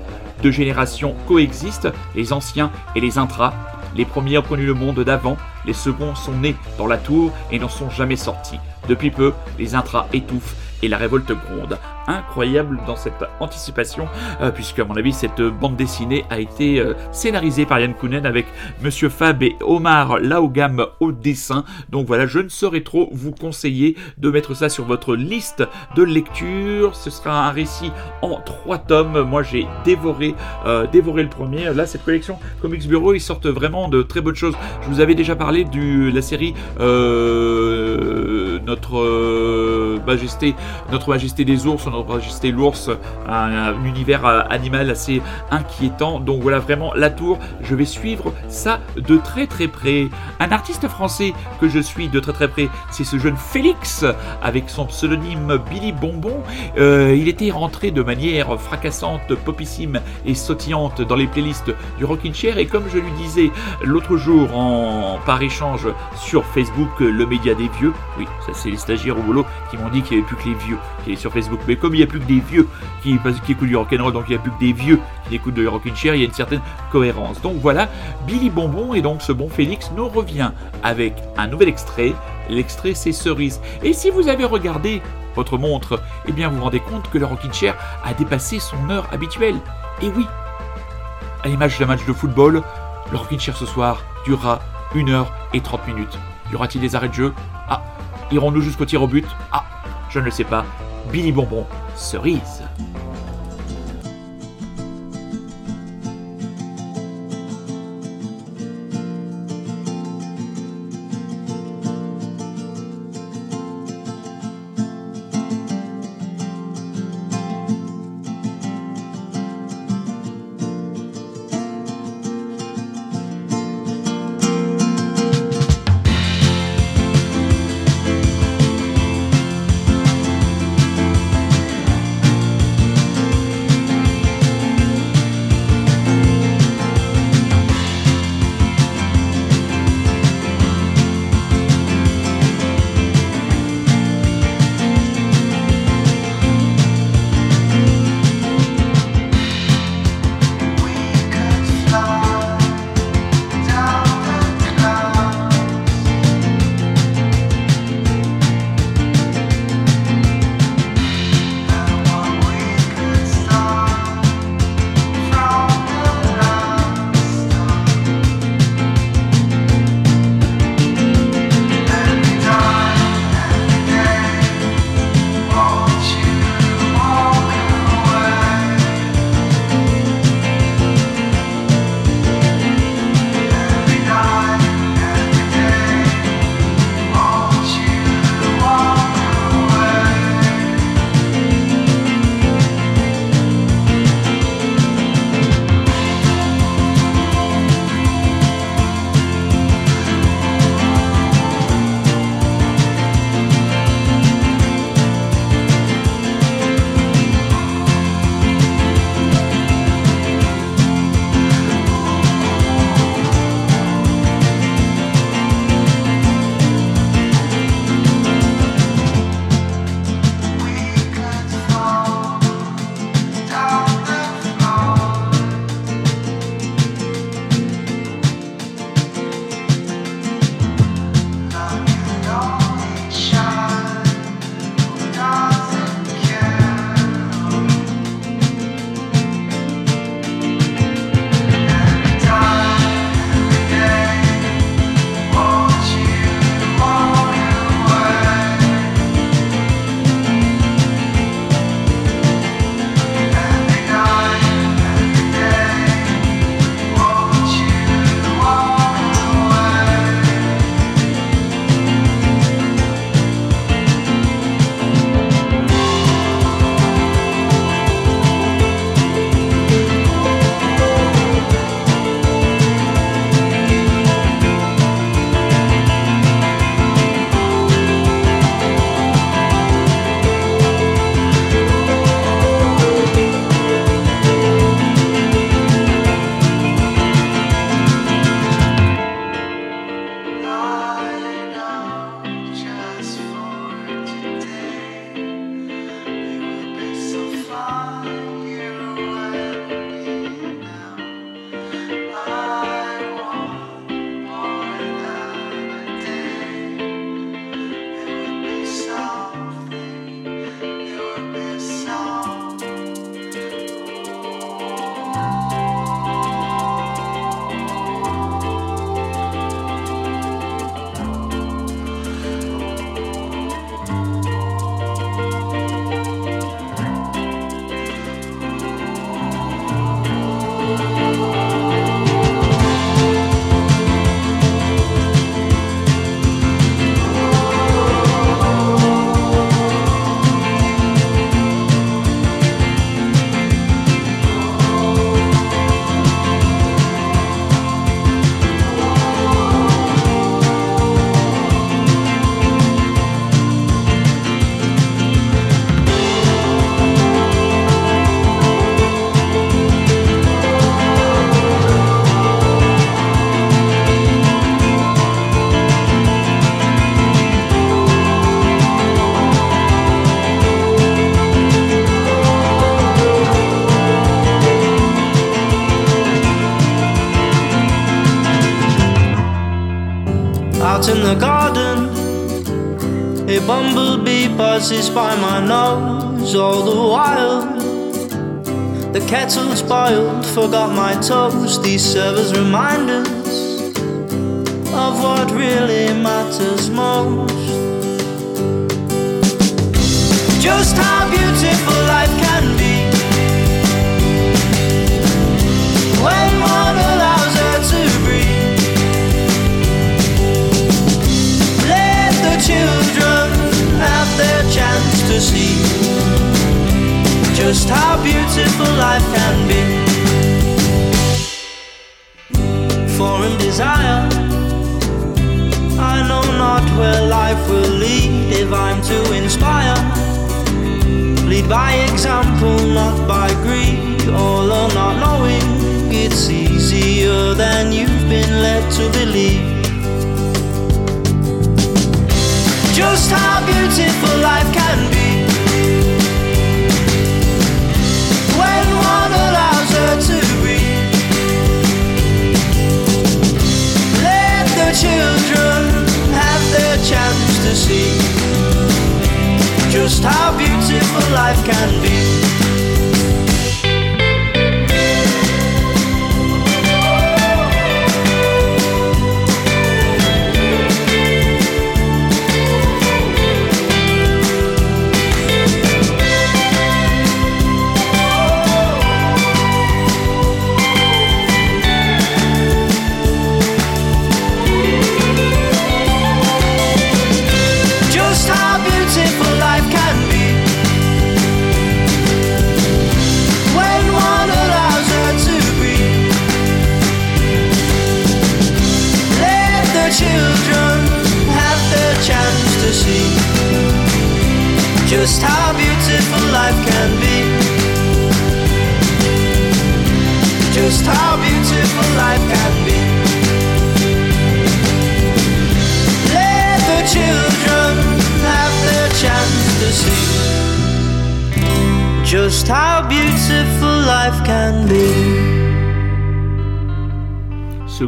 Deux générations coexistent, les anciens et les intras. Les premiers ont connu le monde d'avant, les seconds sont nés dans la tour et n'en sont jamais sortis. Depuis peu, les intras étouffent et la révolte gronde. Incroyable dans cette anticipation, euh, puisque à mon avis cette bande dessinée a été euh, scénarisée par Yann Kounen avec Monsieur Fab et Omar Laogam au dessin. Donc voilà, je ne saurais trop vous conseiller de mettre ça sur votre liste de lecture. Ce sera un récit en trois tomes. Moi j'ai dévoré, euh, dévoré le premier. Là cette collection Comics Bureau, ils sortent vraiment de très bonnes choses. Je vous avais déjà parlé de la série euh, Notre Majesté, Notre Majesté des ours, Majesté l'ours, un, un univers euh, animal assez inquiétant. Donc voilà vraiment la tour. Je vais suivre ça de très très près. Un artiste français que je suis de très très près, c'est ce jeune Félix avec son pseudonyme Billy Bonbon. Euh, il était rentré de manière fracassante, popissime et sautillante dans les playlists du Rockin' Chair et comme je lui disais l'autre jour en par échange sur Facebook, le média des vieux. Oui, ça c'est les stagiaires au boulot qui m'ont dit qu'il n'y avait plus que les vieux qui étaient sur Facebook. Mais comme il n'y a plus que des vieux qui, écoutent du rock'n'roll, donc il n'y a plus que des vieux qui écoutent de Rockin' Chair, il y a une certaine cohérence. Donc voilà, Billy Bonbon et donc ce bon Félix nous revient avec un nouvel extrait. L'extrait c'est Cerise. Et si vous avez regardé votre montre, eh bien vous vous rendez compte que le Rockin' Chair a dépassé son heure habituelle. Et oui, à l'image d'un match de football, le Rockin' Chair ce soir durera 1 heure et 30 minutes. Y aura-t-il des arrêts de jeu? Ah, irons-nous jusqu'au tir au but? Ah, je ne le sais pas. Billy Bonbon, cerise. Cerise These servers remind desire. I know not where life will lead if I'm to inspire. Lead by example, not by greed. All or not knowing, it's easier than you've been led to believe. Just how beautiful life can be chance to see just how beautiful life can be.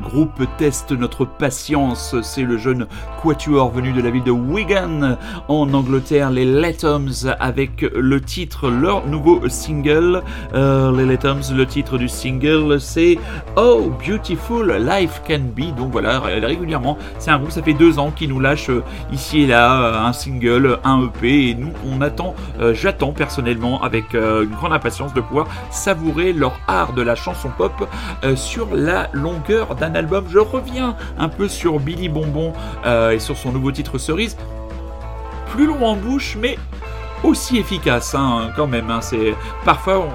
Groupe teste notre patience. C'est le jeune quatuor venu de la ville de Wigan en Angleterre, les Letums, avec le titre, leur nouveau single. Euh, les Letums, le titre du single, c'est Oh Beautiful Life Can Be. Donc voilà, ré- régulièrement, c'est un groupe, ça fait deux ans qui nous lâche euh, ici et là euh, un single, un EP, et nous, on attend, j'attends personnellement avec une grande impatience de pouvoir savourer leur art de la chanson pop sur la longueur d'un album. Je reviens un peu sur Billy Bonbon euh, et sur son nouveau titre Cerise. Plus long en bouche, mais aussi efficace hein, quand même. hein. C'est parfois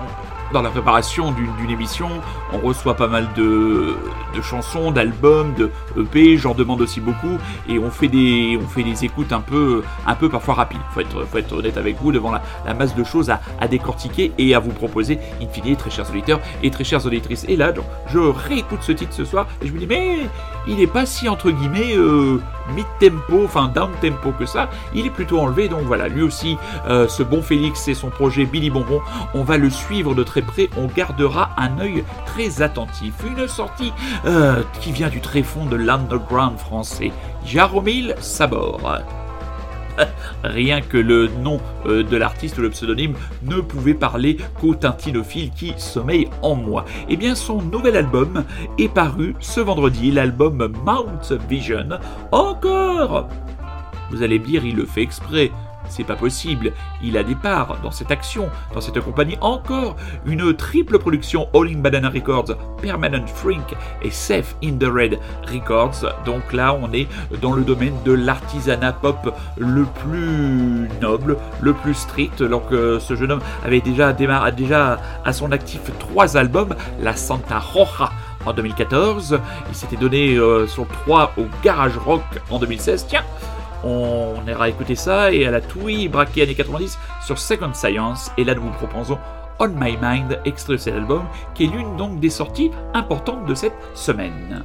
dans la préparation d'une émission, on reçoit pas mal de, chansons, d'albums, de EP. J'en demande aussi beaucoup et on fait des on fait des écoutes un peu un peu parfois rapides. Faut être faut être honnête avec vous devant la, masse de choses à, décortiquer et à vous proposer. In fine, très chers auditeurs et très chères auditrices. Et là, donc, je réécoute ce titre ce soir et je me dis mais il est pas si entre guillemets euh, mid-tempo, enfin down-tempo que ça. Il est plutôt enlevé. Donc voilà, lui aussi, euh, ce bon Félix et son projet Billy Bonbon, on va le suivre de très près. On gardera un œil très attentif. Une sortie euh, qui vient du tréfonds de l'underground français. Jaromil Sabor. Rien que le nom euh, de l'artiste, le pseudonyme, ne pouvait parler qu'au tintinophile qui sommeille en moi. Eh bien, son nouvel album est paru ce vendredi, l'album Mount Vision. Encore Vous allez dire, il le fait exprès. C'est pas possible. Il a des parts dans cette action, dans cette compagnie. Encore une triple production All in Banana Records, Permanent Frink et Safe in the Red Records. Donc là, on est dans le domaine de l'artisanat pop le plus noble, le plus strict. Alors que ce jeune homme avait déjà à son actif trois albums, la Santa Roja en 2014. Il s'était donné euh, son 3 au Garage Rock en 2016. Tiens, on ira écouter ça et à la touille braquée années 90 sur Second Science. Et là, nous vous proposons On My Mind, extrait de cet album, qui est l'une donc des sorties importantes de cette semaine.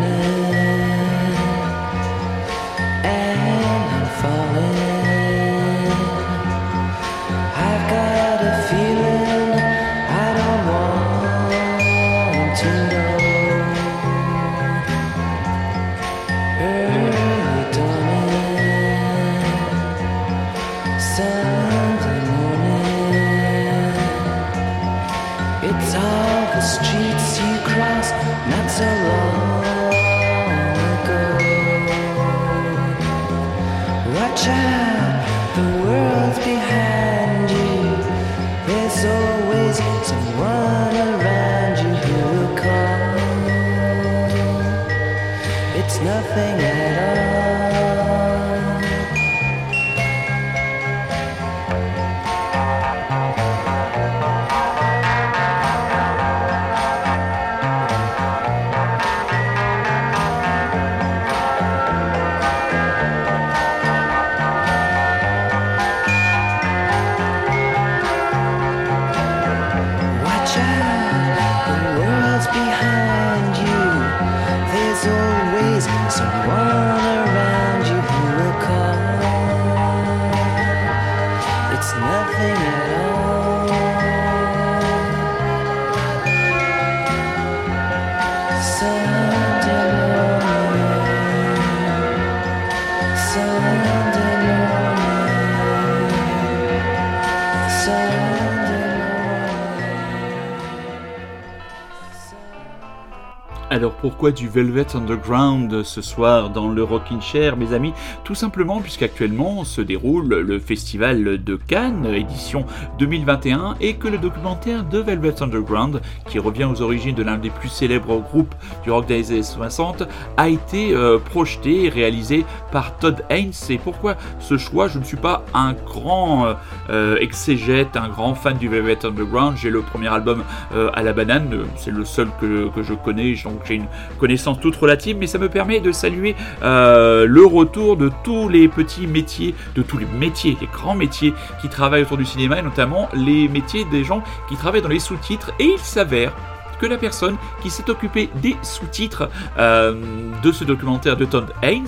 du Velvet Underground ce soir dans le Rockin' Chair, mes amis. Tout simplement puisqu'actuellement se déroule le festival de Cannes, édition 2021, et que le documentaire de Velvet Underground, qui revient aux origines de l'un des plus célèbres groupes du rock des années 60, a été euh, projeté et réalisé par Todd Haynes. Et pourquoi ce choix? Je ne suis pas un grand euh, euh, exégète, un grand fan du Velvet Underground. J'ai le premier album à la banane, c'est le seul que, que je connais, donc j'ai une connaissance toute relative, mais ça me permet de saluer le retour de tous les petits métiers, de tous les métiers, les grands métiers qui travaillent autour du cinéma, et notamment les métiers des gens qui travaillent dans les sous-titres. Et il s'avère que la personne qui s'est occupée des sous-titres euh, de ce documentaire de Todd Haynes,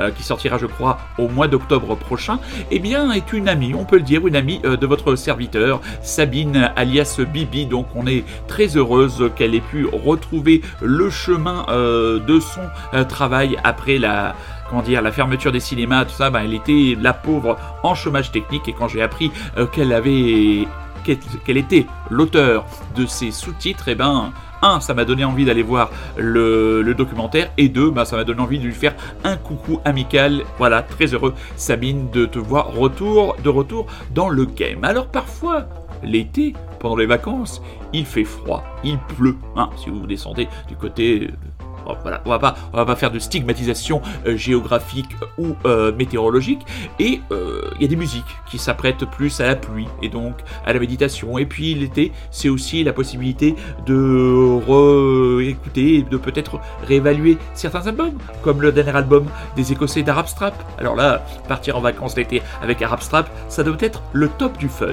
euh, qui sortira je crois au mois d'octobre prochain, eh bien est une amie, on peut le dire, une amie euh, de votre serviteur, Sabine alias Bibi. Donc on est très heureuse qu'elle ait pu retrouver le chemin de son travail après la comment dire, la fermeture des cinémas, tout ça, ben, elle était la pauvre en chômage technique et quand j'ai appris euh, qu'elle avait qu'elle était l'auteur de ces sous-titres, et ben un, ça m'a donné envie d'aller voir le, documentaire, et deux, ben, ça m'a donné envie de lui faire un coucou amical. Voilà, très heureux, Sabine, de te voir retour, de retour dans le game. Alors parfois, l'été, pendant les vacances, il fait froid, il pleut. Hein, si vous descendez du côté Voilà, on va pas, va pas faire de stigmatisation euh, géographique ou euh, météorologique. Et euh, il y a des musiques qui s'apprêtent plus à la pluie et donc à la méditation. Et puis l'été, c'est aussi la possibilité de réécouter, de peut-être réévaluer certains albums, comme le dernier album des Écossais d'Arab Strap. Alors là, partir en vacances l'été avec Arab Strap, ça doit être le top du fun.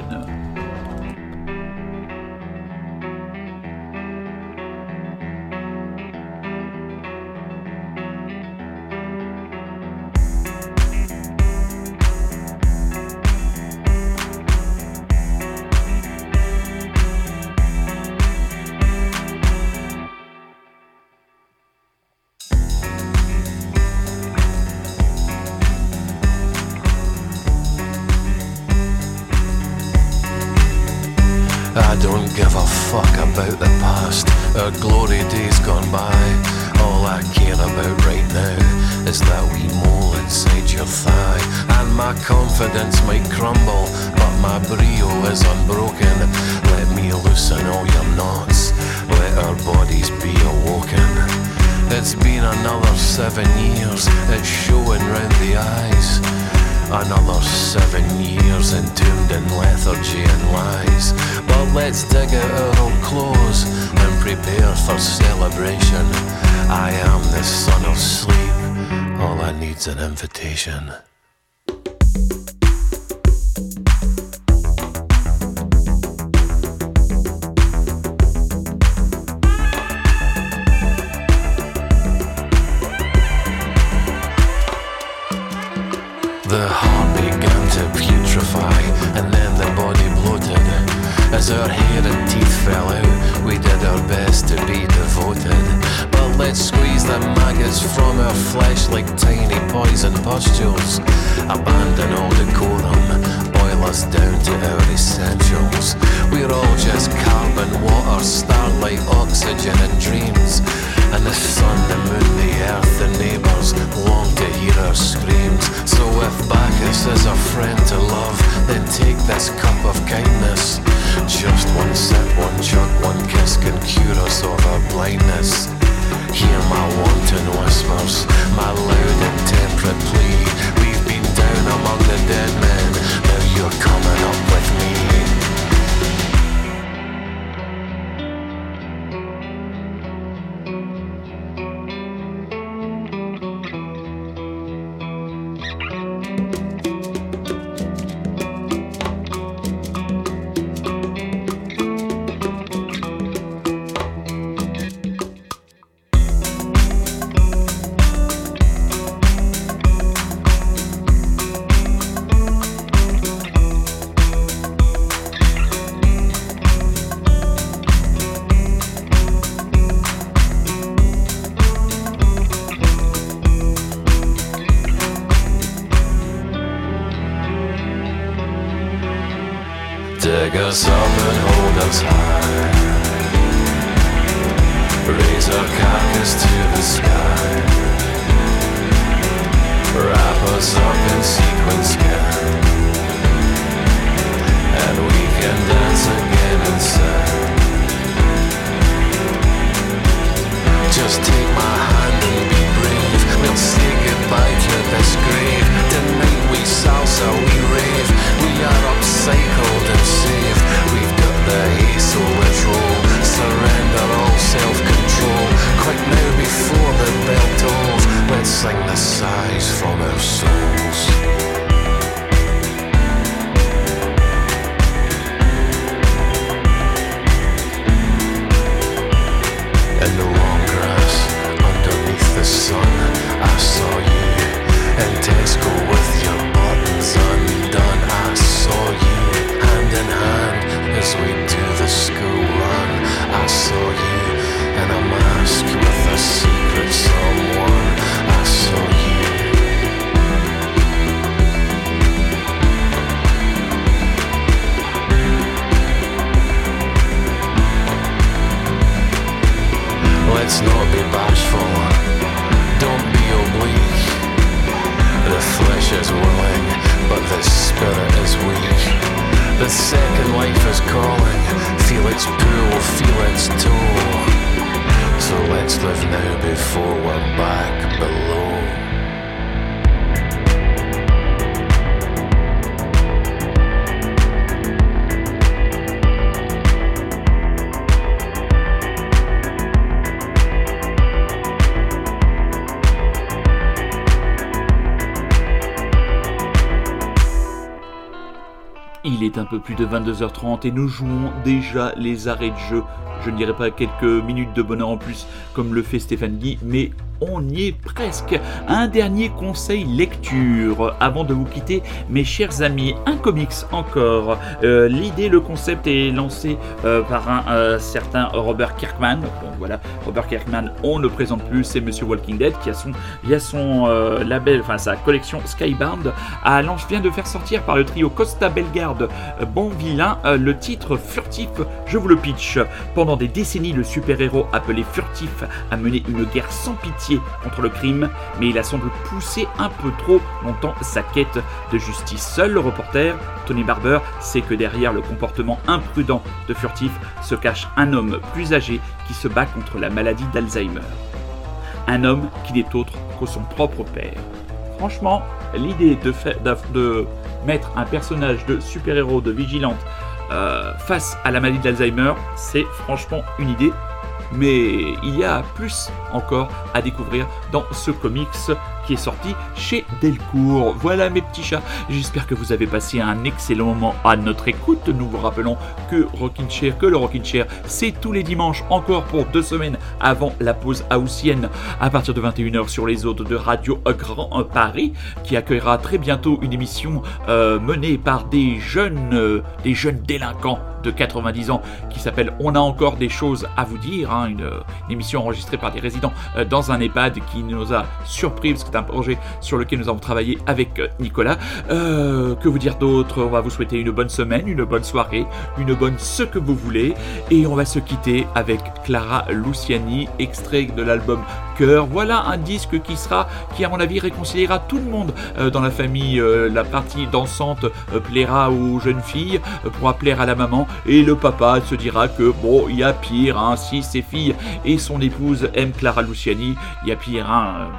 And teeth fell out, we did our best to be devoted. But let's squeeze the maggots from our flesh like tiny poison pustules. Abandon all decorum, us down to our essentials. We're all just carbon, water, starlight, oxygen, and dreams. And the sun, the moon, the earth, the neighbours long to hear our screams. So if Bacchus is a friend to love, then take this cup of kindness. Just one sip, one chug, one kiss can cure us of our blindness. Hear my wanton whispers, my loud and temperate plea. We've been down among the dead men, you're coming up with me. Flesh is willing, but the spirit is weak. The second life is calling. Feel its pull, feel its toll. So let's live now before we're back below. Un peu plus de 22h30 et nous jouons déjà les arrêts de jeu. Je ne dirais pas quelques minutes de bonheur en plus comme le fait Stéphane Guy, mais on y est presque. Un dernier conseil lecture avant de vous quitter, mes chers amis. Un comics encore. Euh, L'idée, le concept est lancé euh, par un euh, certain Robert Kirkman. Donc voilà, Robert Kirkman, on ne présente plus, c'est Monsieur Walking Dead qui a son, il a son label, enfin sa collection Skybound. À Lance vient de faire sortir par le trio Costa Bellegarde, euh, bon le titre Furtif. Je vous le pitch. Pendant des décennies, le super-héros appelé Furtif a mené une guerre sans pitié contre le crime, mais il a semble poussé un peu trop longtemps sa quête de justice. Seul le reporter, Tony Barber, sait que derrière le comportement imprudent de Furtif se cache un homme plus âgé qui se bat contre la maladie d'Alzheimer. Un homme qui n'est autre que son propre père. Franchement, l'idée de, de mettre un personnage de super-héros, de vigilante, euh, face à la maladie d'Alzheimer, c'est franchement une idée. Mais il y a plus encore à découvrir dans ce comics est sorti chez Delcourt. Voilà mes petits chats, j'espère que vous avez passé un excellent moment à notre écoute. Nous vous rappelons que Rockin' Chair, que le Rockin' Chair, c'est tous les dimanches encore pour deux semaines avant la pause haussienne à partir de 21h sur les autres de Radio Grand Paris qui accueillera très bientôt une émission euh, menée par des jeunes, euh, des jeunes délinquants de 90 ans qui s'appelle On a encore des choses à vous dire, hein, une, émission enregistrée par des résidents euh, dans un EHPAD qui nous a surpris parce que un projet sur lequel nous avons travaillé avec euh, Nicolas. Euh, que vous dire d'autre? On va vous souhaiter une bonne semaine, une bonne soirée, une bonne ce que vous voulez et on va se quitter avec Clara Luciani, extrait de l'album Cœur. Voilà un disque qui sera, qui à mon avis réconciliera tout le monde euh, dans la famille. La partie dansante plaira aux jeunes filles, pourra plaire à la maman et le papa se dira que bon, il y a pire, hein, si ses filles et son épouse aiment Clara Luciani, il y a pire, hein,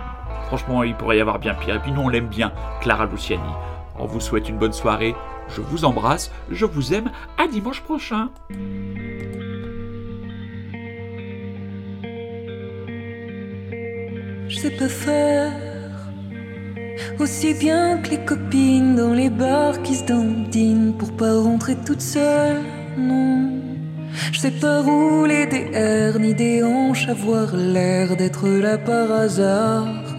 franchement, il pourrait y avoir bien pire. Et puis nous, on l'aime bien, Clara Luciani. On vous souhaite une bonne soirée, je vous embrasse, je vous aime, à dimanche prochain. Je sais pas faire aussi bien que les copines dans les bars qui se dandinent pour pas rentrer toute seule. Non, je sais pas rouler des airs ni des hanches, avoir l'air d'être là par hasard.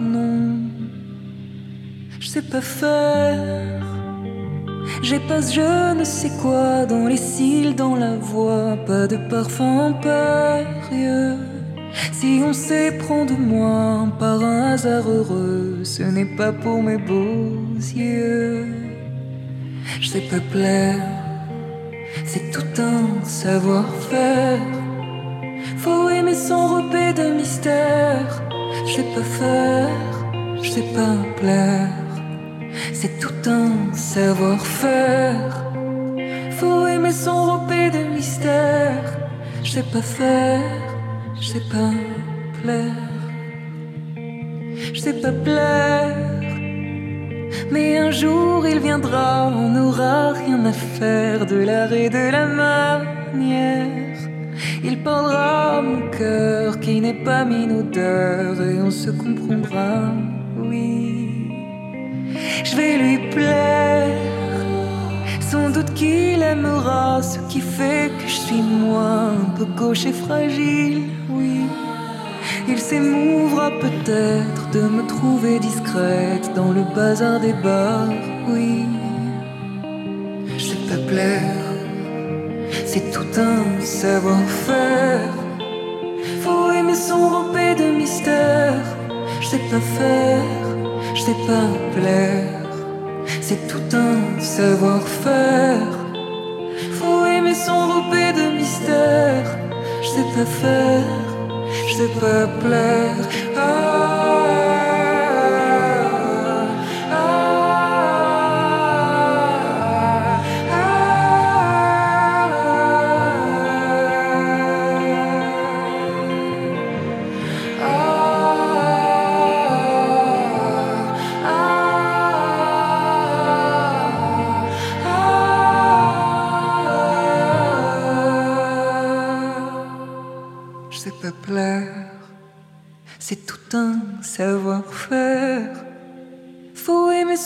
Sais pas faire. J'ai pas ce je ne sais quoi dans les cils, dans la voix, pas de parfum impérieux. Si on s'éprend de moi par un hasard heureux, ce n'est pas pour mes beaux yeux. Je sais pas plaire, c'est tout un savoir-faire. Faut aimer s'enrober de mystère. Je sais pas faire, je sais pas plaire. C'est tout un savoir-faire. Faut aimer s'enrober de mystère. Je sais pas faire, je sais pas plaire. Je sais pas plaire. Mais un jour il viendra, on n'aura rien à faire de l'art et de la manière. Il parlera mon cœur qui n'est pas minodeur et on se comprendra, oui. Je vais lui plaire. Sans doute qu'il aimera ce qui fait que je suis moi, un peu gauche et fragile, oui. Il s'émouvra peut-être de me trouver discrète dans le bazar des bars, oui. Je sais pas plaire, c'est tout un savoir-faire. Faut aimer s'enrober de mystère. Je sais pas faire, je sais pas plaire. C'est tout un savoir-faire. Faut aimer s'enrober de mystère. Je sais pas faire, je sais pas plaire. Ah,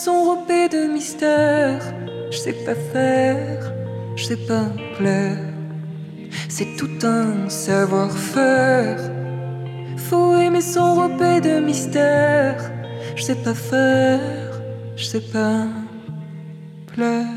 Aimer s'enrober de mystère. Je sais pas faire, je sais pas plaire. c'est tout un savoir-faire. Faut aimer son repère de mystère. Je sais pas faire, je sais pas pleurer.